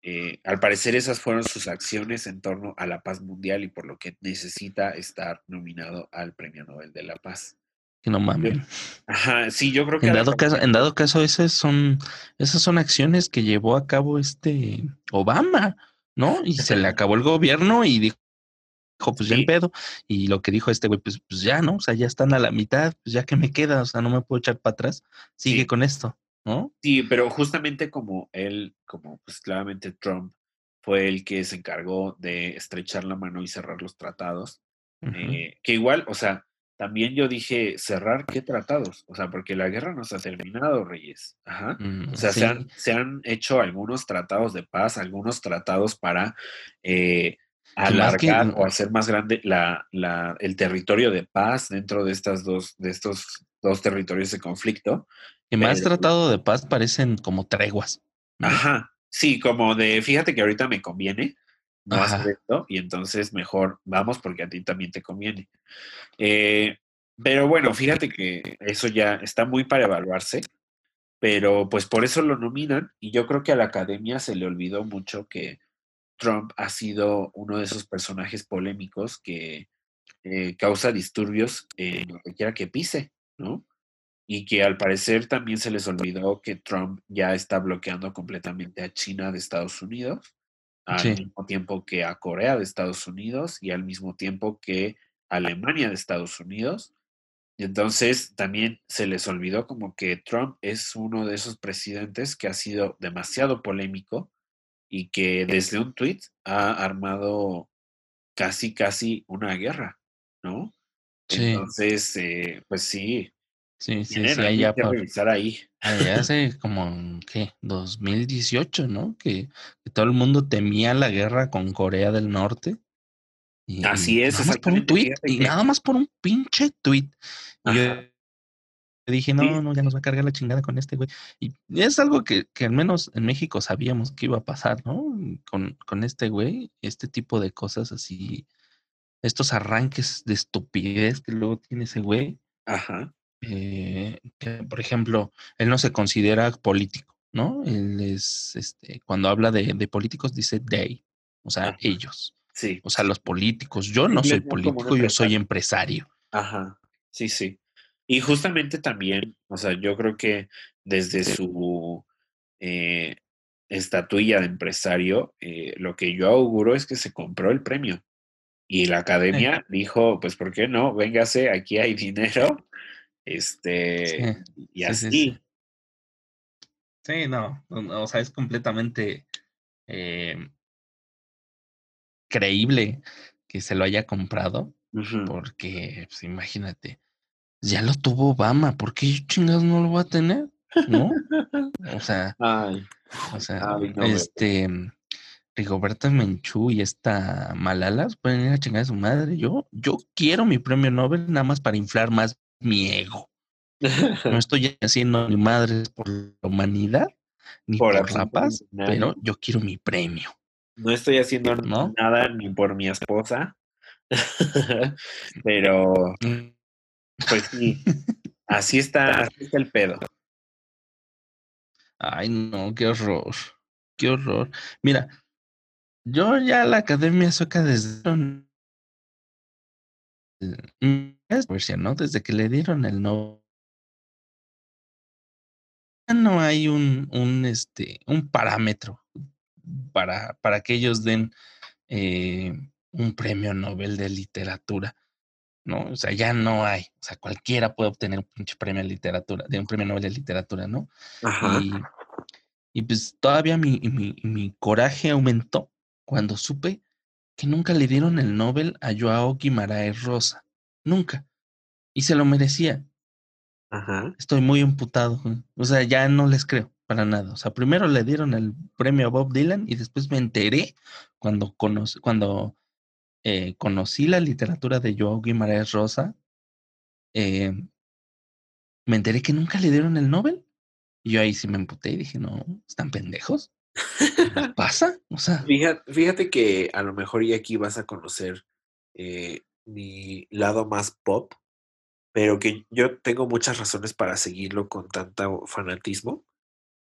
Eh, al parecer esas fueron sus acciones en torno a la paz mundial y por lo que necesita estar nominado al Premio Nobel de la Paz. Que no mames. Ajá, sí, yo creo que... En dado caso, en dado caso, esas son, esas son acciones que llevó a cabo este Obama, ¿no? Y se le acabó el gobierno y dijo, pues ya Sí. en pedo. Y lo que dijo este güey, pues, pues ya, ¿no? O sea, ya están a la mitad, pues ya que me queda, o sea, no me puedo echar para atrás. Sigue Sí. con esto, ¿no? Sí, pero justamente como él, como pues claramente Trump fue el que se encargó de estrechar la mano y cerrar los tratados, eh, que igual, o sea, también yo dije, cerrar qué tratados, o sea, porque la guerra no se ha terminado, Reyes. Ajá. Mm, O sea, sí, se, han, se han hecho algunos tratados de paz, algunos tratados para eh, que- alargar o hacer más grande la, la- el territorio de paz dentro de estas dos, de estos dos territorios de conflicto. Que más pero- tratado de paz parecen como treguas. ¿no? Ajá, sí, como de, fíjate que ahorita me conviene no Ajá. hacer esto y entonces mejor vamos porque a ti también te conviene. Eh, pero bueno, fíjate que eso ya está muy para evaluarse, pero pues por eso lo nominan y yo creo que a la academia se le olvidó mucho que Trump ha sido uno de esos personajes polémicos que eh, causa disturbios en donde quiera que pise, ¿no? Y que al parecer también se les olvidó que Trump ya está bloqueando completamente a China de Estados Unidos, al Sí. mismo tiempo que a Corea de Estados Unidos y al mismo tiempo que a Alemania de Estados Unidos. Y entonces también se les olvidó como que Trump es uno de esos presidentes que ha sido demasiado polémico y que desde un tweet ha armado casi, casi una guerra, ¿no? Sí, Entonces, eh, pues sí, sí, sí, sí, algo ahí ya que pa- revisar ahí. hace como, ¿qué? 2018, ¿no? Que, que todo el mundo temía la guerra con Corea del Norte. Y, Así es, nada más por un tweet, y nada más por un pinche tweet. Y yo dije, no, no, ya nos va a cargar la chingada con este güey. Y es algo que, que al menos en México sabíamos que iba a pasar, ¿no? Con, con este güey, este tipo de cosas así, estos arranques de estupidez que luego tiene ese güey. Ajá, eh, que, por ejemplo, él no se considera político, ¿no? Él es, este, cuando habla de, de políticos dice they, o sea, Ajá. ellos. Sí. O sea, los políticos. Yo no soy político, yo soy empresario. Ajá. Sí, sí. Y justamente también, o sea, yo creo que desde su eh, estatuilla de empresario, eh, lo que yo auguro es que se compró el premio. Y la academia dijo, pues, ¿por qué no? Véngase, aquí hay dinero. Este, y así. Sí, no, o sea, es completamente eh, creíble que se lo haya comprado, porque, pues, imagínate, ya lo tuvo Obama, ¿por qué chingados no lo va a tener? ¿No? O sea, o sea, este, Rigoberta Menchú y esta Malalas pueden ir a chingar a su madre. Yo, yo quiero mi premio Nobel nada más para inflar más mi ego. No estoy haciendo ni madres por la humanidad, ni por, la paz, pero yo quiero mi premio. No estoy haciendo nada ni por mi esposa, pero mm. pues sí, así está, así está el pedo. Ay, no, qué horror, qué horror. Mira, yo ya la Academia Sueca desde ¿no? Desde que le dieron el no no hay un, un, este, un parámetro para, para que ellos den eh, un premio Nobel de literatura, ¿no? O sea, ya no hay. O sea, cualquiera puede obtener un premio de literatura, de un premio Nobel de literatura, ¿no? Y, y, pues todavía mi, mi, mi coraje aumentó cuando supe que nunca le dieron el Nobel a Joao Guimaraes Rosa. Nunca. Y se lo merecía. Estoy muy imputado. O sea, ya no les creo para nada. O sea, primero le dieron el premio a Bob Dylan y después me enteré cuando, conocí, cuando eh, conocí la literatura de Joao Guimaraes Rosa. Eh, me enteré que nunca le dieron el Nobel. Y yo ahí sí me emputé y dije, no, ¿están pendejos? ¿Qué pasa? O sea. Fíjate, fíjate, que a lo mejor y aquí vas a conocer eh, mi lado más pop pero que yo tengo muchas razones para seguirlo con tanto fanatismo.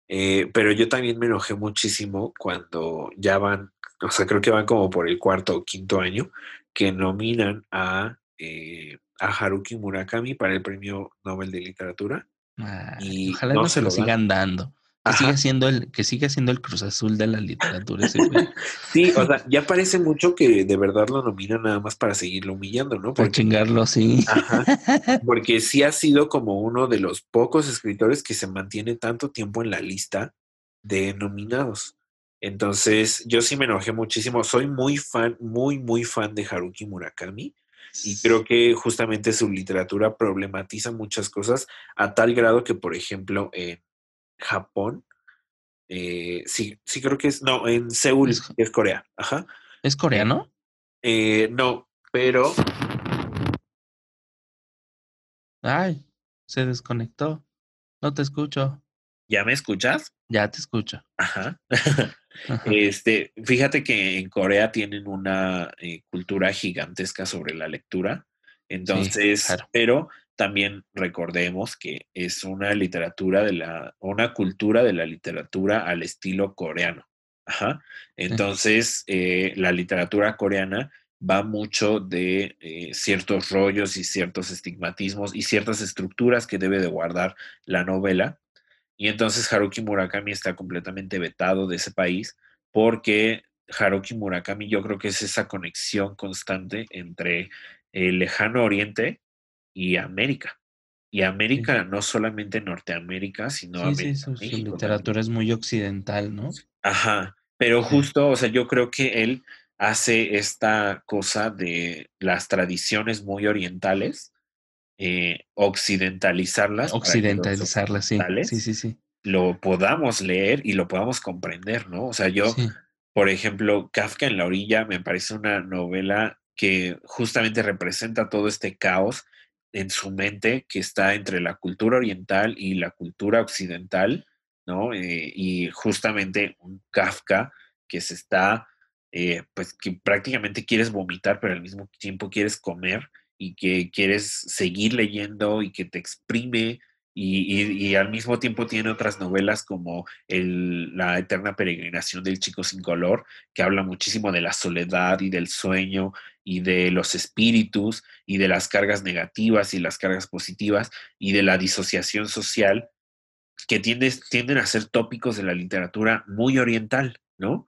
Eh, pero yo también me enojé muchísimo cuando ya van, o sea, creo que van como por el cuarto o quinto año, que nominan a, eh, a Haruki Murakami para el Premio Nobel de Literatura. y ojalá no, se lo sigan dando. Que siga, siendo el, que siga siendo el Cruz Azul de la literatura ese sí, o sea, ya parece mucho que de verdad lo nominan nada más para seguirlo humillando, ¿no? Por chingarlo, sí. Ajá, porque sí ha sido como uno de los pocos escritores que se mantiene tanto tiempo en la lista de nominados. Entonces, yo sí me enojé muchísimo. Soy muy fan, muy, muy fan de Haruki Murakami. Y creo que justamente su literatura problematiza muchas cosas a tal grado que, por ejemplo, en Japón. Eh, sí, sí creo que es, no, en Seúl es, Corea, ajá. ¿Es coreano? Eh, no, pero... Ay, se desconectó. No te escucho. ¿Ya me escuchas? Ya te escucho. Ajá. Este, fíjate que en Corea tienen una eh, cultura gigantesca sobre la lectura. Entonces, pero también recordemos que es una literatura de la, una cultura de la literatura al estilo coreano. Ajá. Entonces, eh, la literatura coreana va mucho de eh, ciertos rollos y ciertos estigmatismos y ciertas estructuras que debe de guardar la novela. Y entonces Haruki Murakami está completamente vetado de ese país porque Haruki Murakami yo creo que es esa conexión constante entre el lejano oriente y América. Y América, no solamente Norteamérica, sino sí, América. Sí, su, literatura es muy occidental, ¿no? Ajá, pero justo, o sea, yo creo que él hace esta cosa de las tradiciones muy orientales, eh, occidentalizarlas. Occidentalizarlas, sí. Sí, sí, sí. Lo podamos leer y lo podamos comprender, ¿no? O sea, yo, por ejemplo, Kafka en la orilla me parece una novela que justamente representa todo este caos en su mente que está entre la cultura oriental y la cultura occidental, ¿no? Eh, y justamente un Kafka que se está, eh, pues que prácticamente quieres vomitar, pero al mismo tiempo quieres comer y que quieres seguir leyendo y que te exprime y, al mismo tiempo tiene otras novelas como La eterna peregrinación del chico sin color, que habla muchísimo de la soledad y del sueño y de los espíritus y de las cargas negativas y las cargas positivas y de la disociación social, que tienden a ser tópicos de la literatura muy oriental, ¿no?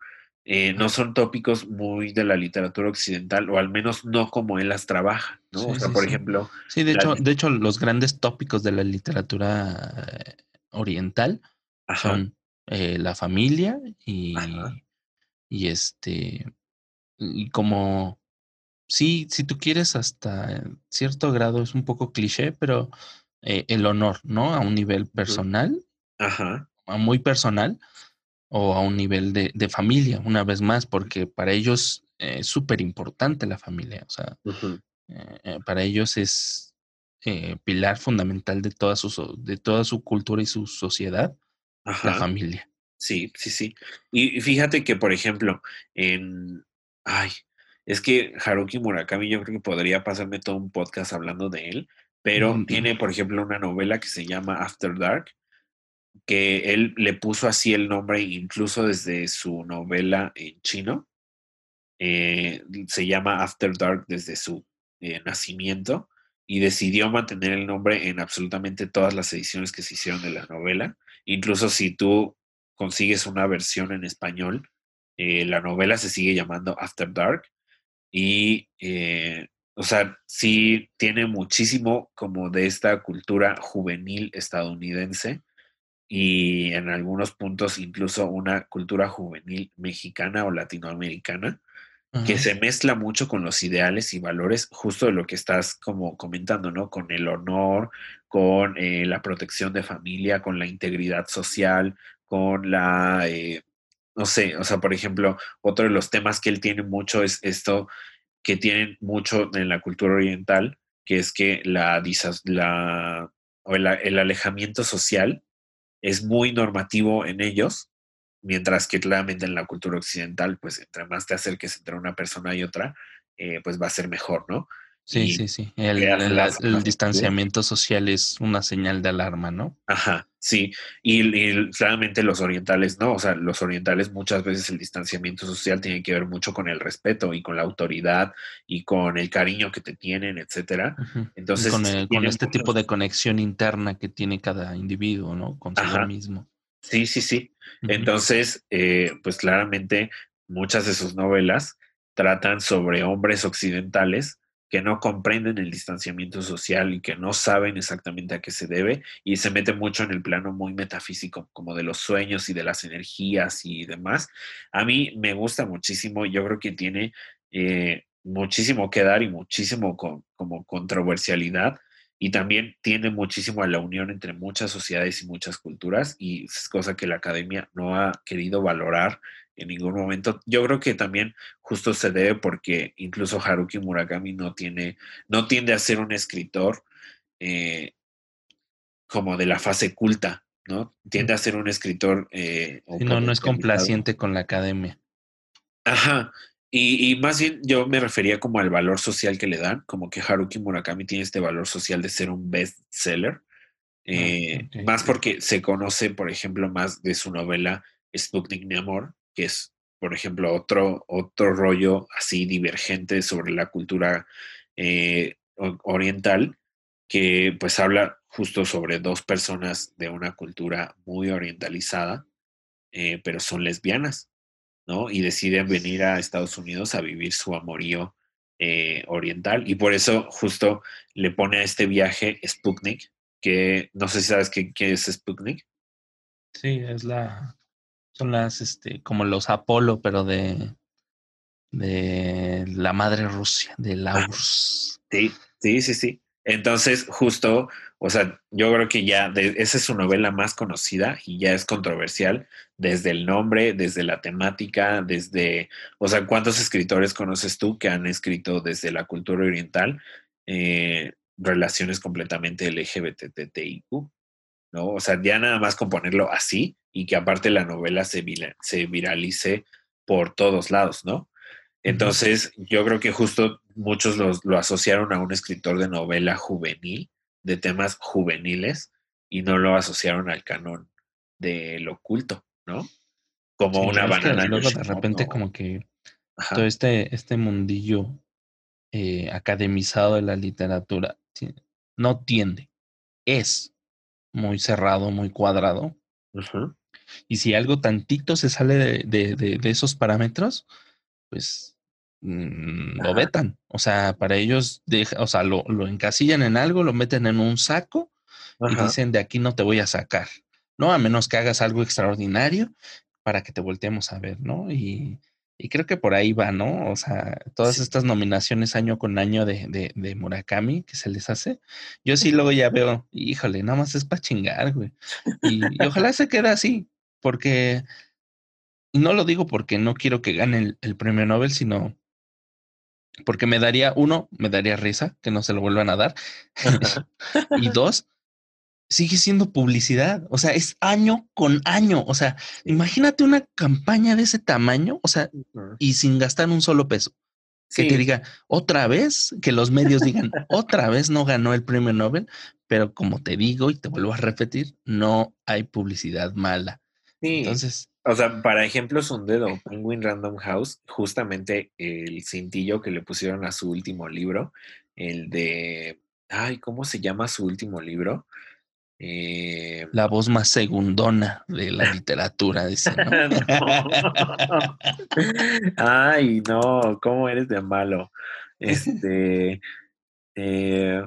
Eh, no son tópicos muy de la literatura occidental, o al menos no como él las trabaja, ¿no? o sea, por ejemplo. Sí, de hecho, de hecho, los grandes tópicos de la literatura eh, oriental son eh, la familia y, y este. Y como. Sí, si tú quieres, hasta cierto grado es un poco cliché, pero el honor, ¿no? A un nivel personal. Ajá. Muy personal o a un nivel de, de familia, una vez más, porque para ellos es súper importante la familia, o sea, eh, eh, para ellos es eh, pilar fundamental de toda, su, de toda su cultura y su sociedad, la familia. Sí, sí, sí. Y fíjate que, por ejemplo, en... Ay, es que Haruki Murakami yo creo que podría pasarme todo un podcast hablando de él, pero tiene, por ejemplo, una novela que se llama After Dark, que él le puso así el nombre incluso desde su novela en chino. Eh, se llama After Dark desde su eh, nacimiento y decidió mantener el nombre en absolutamente todas las ediciones que se hicieron de la novela. Incluso si tú consigues una versión en español, eh, la novela se sigue llamando After Dark y, o sea, sí tiene muchísimo como de esta cultura juvenil estadounidense y en algunos puntos incluso una cultura juvenil mexicana o latinoamericana que se mezcla mucho con los ideales y valores justo de lo que estás como comentando, ¿no? Con el honor, con eh, la protección de familia, con la integridad social, con la, eh, no sé, o sea, por ejemplo, otro de los temas que él tiene mucho es esto que tienen mucho en la cultura oriental, que es que la, la o el alejamiento social es muy normativo en ellos, mientras que claramente en la cultura occidental, pues entre más te acerques entre una persona y otra, eh, pues va a ser mejor, ¿no? Sí, sí, sí. El, distanciamiento social es una señal de alarma, ¿no? Ajá, sí. Y, claramente los orientales, ¿no? O sea, los orientales muchas veces el distanciamiento social tiene que ver mucho con el respeto y con la autoridad y con el cariño que te tienen, etcétera. Entonces, con, este tipo de conexión interna que tiene cada individuo, ¿no? Con sí mismo. Sí, sí, sí. Entonces, eh, pues claramente muchas de sus novelas tratan sobre hombres occidentales que no comprenden el distanciamiento social y que no saben exactamente a qué se debe y se mete mucho en el plano muy metafísico, como de los sueños y de las energías y demás. A mí me gusta muchísimo, yo creo que tiene eh, muchísimo que dar y muchísimo como controversialidad y también tiene muchísimo a la unión entre muchas sociedades y muchas culturas y es cosa que la academia no ha querido valorar en ningún momento. Yo creo que también justo se debe porque incluso Haruki Murakami no tiene, no tiende a ser un escritor eh, como de la fase culta, ¿no? Tiende a ser un escritor. Eh, no, no es complaciente con la academia. Ajá. Y, y, más bien yo me refería como al valor social que le dan, como que Haruki Murakami tiene este valor social de ser un bestseller. Ah, eh, más porque se conoce, por ejemplo, más de su novela Sputnik Mi Amor, que es, por ejemplo, otro, otro rollo así divergente sobre la cultura eh, oriental, que pues habla justo sobre dos personas de una cultura muy orientalizada, eh, pero son lesbianas, ¿no? Y deciden venir a Estados Unidos a vivir su amorío eh, oriental. Y por eso justo le pone a este viaje Sputnik, que no sé si sabes qué, qué es Sputnik. Sí, es la, son las, este, como los Apolo, pero de, de la madre Rusia, de la ah, URSS. Sí, sí, sí, sí. Entonces, justo, o sea, yo creo que ya esa es su novela más conocida y ya es controversial desde el nombre, desde la temática, desde, o sea, ¿cuántos escritores conoces tú que han escrito desde la cultura oriental eh, relaciones completamente LGBTTIQ? ¿No? O sea, ya nada más con ponerlo así y que aparte la novela se, se viralice por todos lados, ¿no? Entonces, yo creo que justo muchos lo asociaron a un escritor de novela juvenil, de temas juveniles, y no lo asociaron al canon del oculto, ¿no? Como Sí, una banana. luego de repente como que Ajá, todo este, este mundillo eh, academizado de la literatura no tiende, es muy cerrado, muy cuadrado. Y si algo tantito se sale de, de- de- de esos parámetros, pues mm, lo vetan. O sea, para ellos, deja, o sea, lo, lo encasillan en algo, lo meten en un saco y dicen de aquí no te voy a sacar, ¿no? A menos que hagas algo extraordinario para que te volteemos a ver, ¿no? Y, y creo que por ahí va, ¿no? O sea, todas Sí. estas nominaciones año con año de, de, de Murakami que se les hace, yo sí luego ya veo, híjole, nada más es para chingar, güey. Y, y ojalá se quede así, porque, no lo digo porque no quiero que gane el, el premio Nobel, sino porque me daría, uno, me daría risa que no se lo vuelvan a dar, y dos, sigue siendo publicidad. O sea, es año con año. O sea, imagínate una campaña de ese tamaño, o sea, y sin gastar un solo peso. Que te diga otra vez, que los medios digan otra vez no ganó el premio Nobel, pero como te digo y te vuelvo a repetir, no hay publicidad mala. sí. Entonces, O sea, para ejemplos, un dedo, Penguin Random House, justamente el cintillo que le pusieron a su último libro, el de, ay, ¿cómo se llama su último libro? Eh, la voz más segundona de la literatura, dice, ¿no? no. Ay, no, ¿cómo eres de malo? Este, eh,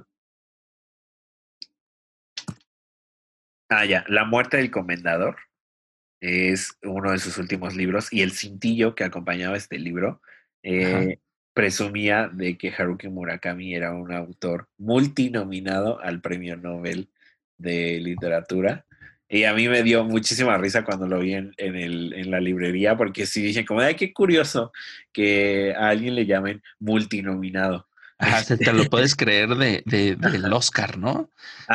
ah, ya, La muerte del comendador es uno de sus últimos libros y el cintillo que acompañaba este libro eh, presumía de que Haruki Murakami era un autor multinominado al Premio Nobel de Literatura. Y a mí me dio muchísima risa cuando lo vi en, en el, en la librería, porque sí dije como, ay, qué curioso que a alguien le llamen multinominado. Ajá, te lo puedes creer de, de, del Oscar, ¿no?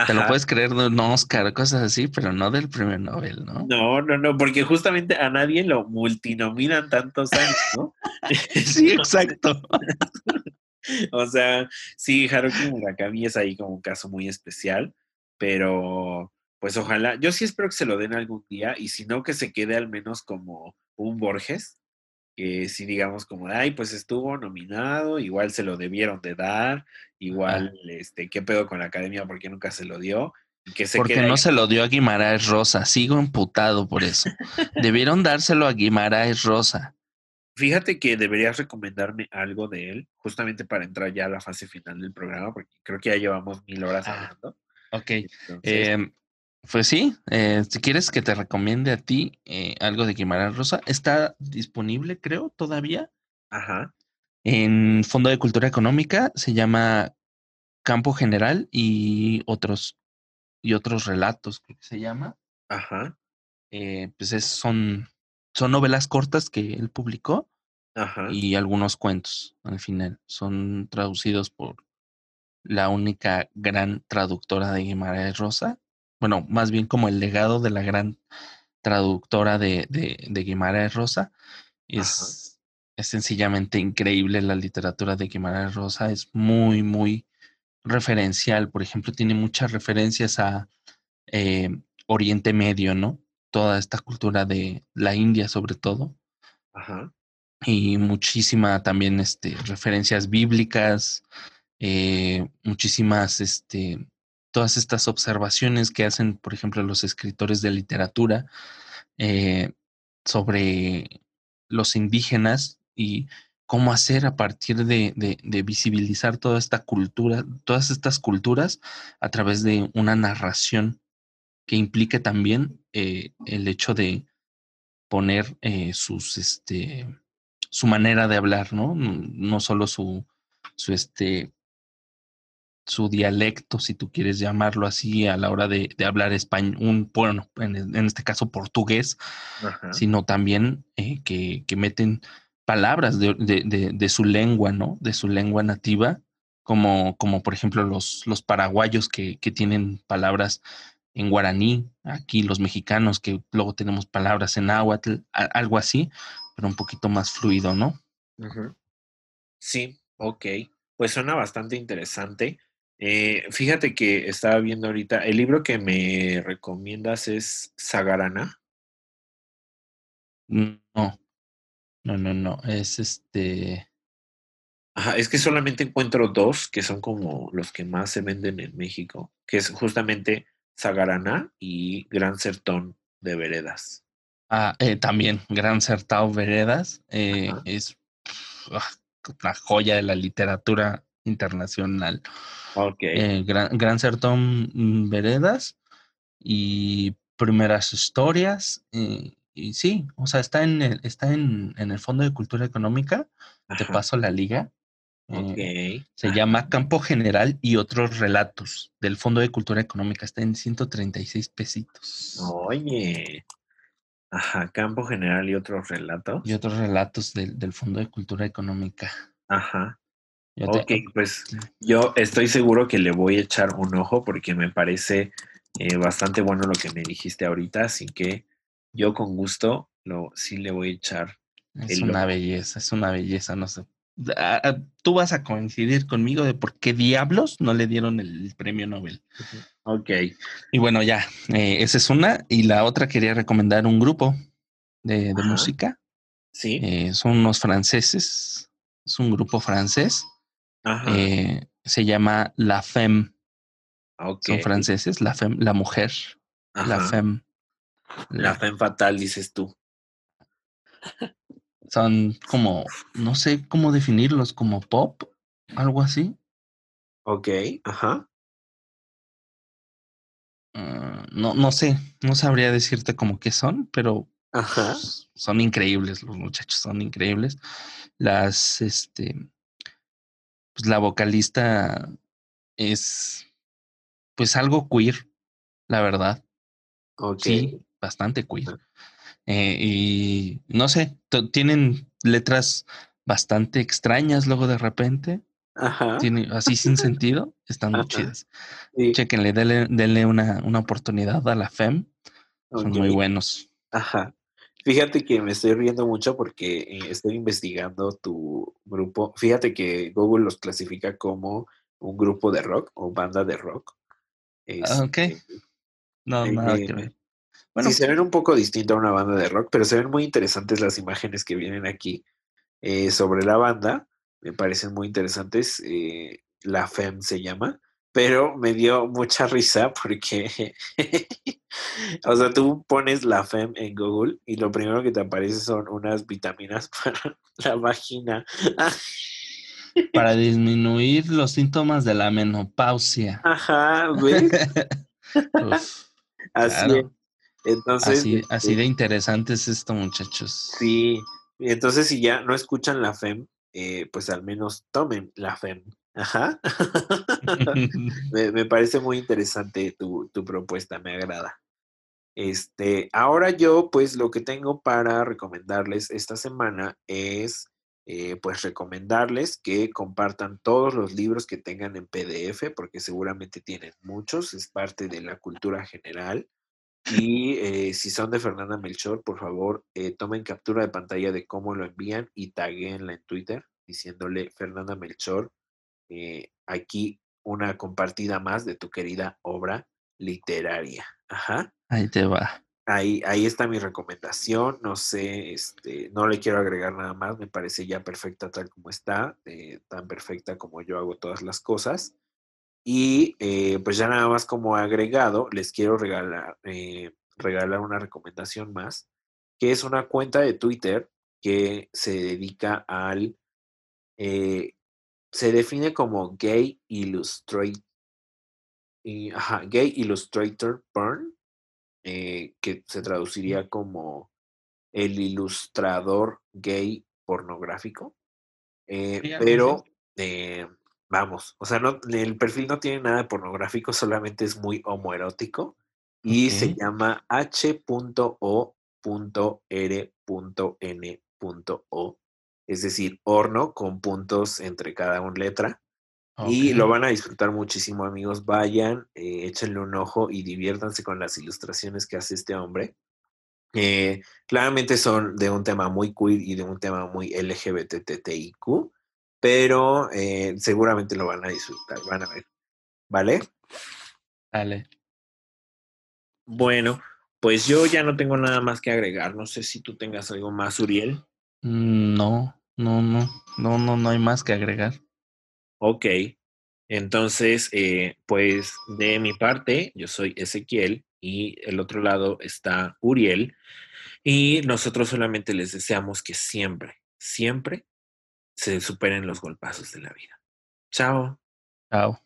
Te lo puedes creer de un Oscar, cosas así, pero no del premio Nobel, ¿no? No, no, no, porque justamente a nadie lo multinominan tantos años, ¿no? Sí, exacto. O sea, sí, Haruki Murakami es ahí como un caso muy especial, pero pues ojalá, yo sí espero que se lo den algún día y si no que se quede al menos como un Borges, que si digamos como, ay, pues estuvo nominado, igual se lo debieron de dar, igual, este, qué pedo con la academia porque nunca se lo dio, y que se Porque no ahí. se lo dio a Guimaraes Rosa. Sigo emputado por eso. Debieron dárselo a Guimaraes Rosa. Fíjate que deberías recomendarme algo de él, justamente para entrar ya a la fase final del programa, porque creo que ya llevamos mil horas Ah, hablando. Ok. Entonces, Eh, pues sí, eh, si quieres que te recomiende a ti eh, algo de Guimaraes Rosa, está disponible, creo, todavía ajá, en Fondo de Cultura Económica. Se llama Campo General y otros y otros relatos, creo que se llama. ajá, Eh, pues es- son, son novelas cortas que él publicó ajá, y algunos cuentos al final. Son traducidos por la única gran traductora de Guimarães Rosa. Bueno, más bien como el legado de la gran traductora de, de, de Guimarães Rosa. Es, es sencillamente increíble la literatura de Guimarães Rosa. Es muy, muy referencial. Por ejemplo, tiene muchas referencias a eh, Oriente Medio, ¿no? Toda esta cultura de la India, sobre todo ajá, y muchísima también este, referencias bíblicas, eh, muchísimas, este, todas estas observaciones que hacen, por ejemplo, los escritores de literatura eh, sobre los indígenas y cómo hacer a partir de, de, visibilizar toda esta cultura, todas estas culturas a través de una narración que implique también eh, el hecho de poner sus, este, su manera de hablar, ¿no? No no solo su, su, este, su dialecto, si tú quieres llamarlo así, a la hora de, de hablar español, un, bueno, en, en este caso portugués, ajá, sino también eh, que, que meten palabras de, de, su lengua, ¿no? De su lengua nativa, como, como por ejemplo los, los paraguayos que, que tienen palabras en guaraní, aquí los mexicanos que luego tenemos palabras en náhuatl, a- algo así, pero un poquito más fluido, ¿no? Sí, ok. Pues suena bastante interesante. Eh, fíjate que estaba viendo ahorita, el libro que me recomiendas es Sagarana. No, no, no, no, es este... Ajá, es que solamente encuentro dos que son como los que más se venden en México, que es justamente Sagarana y Gran Sertón de Veredas. Ah, eh, también Gran Sertão Veredas eh, es ah, una joya de la literatura internacional. Ok. Eh, Gran, Gran Sertón mm, Veredas y Primeras Historias. eh, y sí, o sea, está en el, está en, en el Fondo de Cultura Económica. Te paso la liga. ok. eh, se llama Campo General y otros relatos del Fondo de Cultura Económica. Está en 136 pesitos. Oye. Ajá, Campo General y otros relatos. Y otros relatos del, del Fondo de Cultura Económica. Ajá. Yo te- Ok, pues yo estoy seguro que le voy a echar un ojo porque me parece eh, bastante bueno lo que me dijiste ahorita, así que yo con gusto lo, sí le voy a echar. Es el una ojo. belleza, es una belleza, no sé. Ah, ah, Tú vas a coincidir conmigo de por qué diablos no le dieron el premio Nobel. Ok, Y bueno, ya, eh, esa es una. Y la otra quería recomendar un grupo de, de música. sí, Eh, son unos franceses. Es un grupo francés. Eh, se llama La Femme. ok. Son franceses. La Femme, la mujer. La. Femme. La femme fatal, dices tú. Son como, no sé cómo definirlos, como pop, algo así. Ok, ajá, Ah, no, no sé, no sabría decirte como qué son, pero ajá, pues, son increíbles, los muchachos son increíbles. Las, este, pues la vocalista es, pues algo queer, la verdad. Sí, bastante queer. Ajá. Eh, y no sé, tienen letras bastante extrañas luego de repente, Ajá, tiene, así sin sentido, están muy Ajá. chidas. sí, Chequenle, denle, denle una, una oportunidad a la FEM, son muy buenos. Ajá. Fíjate que me estoy riendo mucho porque eh, estoy investigando tu grupo. Fíjate que Google los clasifica como un grupo de rock o banda de rock. Ah, ok. Este, No, nada que eh, ver. Bueno, sí, se ven un poco distinto a una banda de rock, pero se ven muy interesantes las imágenes que vienen aquí eh, sobre la banda. Me parecen muy interesantes. eh, la FEM se llama, pero me dio mucha risa porque, o sea, tú pones la FEM en Google y lo primero que te aparece son unas vitaminas para la vagina. para disminuir los síntomas de la menopausia. Ajá, ¿ves? Uf, Así claro. es. Entonces, Así, así este, de interesante es esto, muchachos. Sí, entonces si ya no escuchan la FEM, eh, pues al menos tomen la FEM. Ajá. me, me parece muy interesante tu, tu propuesta, me agrada. Este, ahora yo, pues lo que tengo para recomendarles esta semana es, eh, pues recomendarles que compartan todos los libros que tengan en PDF, porque seguramente tienen muchos, es parte de la cultura general. Y eh, si son de Fernanda Melchor, por favor, eh, tomen captura de pantalla de cómo lo envían y taguenla en Twitter diciéndole Fernanda Melchor, eh, aquí una compartida más de tu querida obra literaria. Ajá. Ahí te va. Ahí, ahí está mi recomendación. No sé, este, no le quiero agregar nada más. Me parece ya perfecta tal como está, eh, tan perfecta como yo hago todas las cosas. Y eh, pues ya nada más como agregado, les quiero regalar, eh, regalar una recomendación más, que es una cuenta de Twitter que se dedica al, eh, se define como gay illustrate, y, ajá, gay illustrator porn, eh, que se traduciría como el ilustrador gay pornográfico. Eh, Sí, pero, eh, vamos, o sea, no, el perfil no tiene nada de pornográfico, solamente es muy homoerótico y se llama h.o.r.n.o, es decir, horno con puntos entre cada una letra. Y lo van a disfrutar muchísimo, amigos. Vayan, eh, échenle un ojo y diviértanse con las ilustraciones que hace este hombre. Eh, claramente son de un tema muy queer y de un tema muy LGBTTIQ, pero eh, seguramente lo van a disfrutar, van a ver. ¿Vale? Dale. Bueno, pues yo ya no tengo nada más que agregar. No sé si tú tengas algo más, Uriel. Mm, No, no, no, no, no, no hay más que agregar. Ok. Entonces, eh, pues de mi parte, yo soy Ezequiel y el otro lado está Uriel. Y nosotros solamente les deseamos que siempre, siempre se superen los golpazos de la vida. Chao. Chao.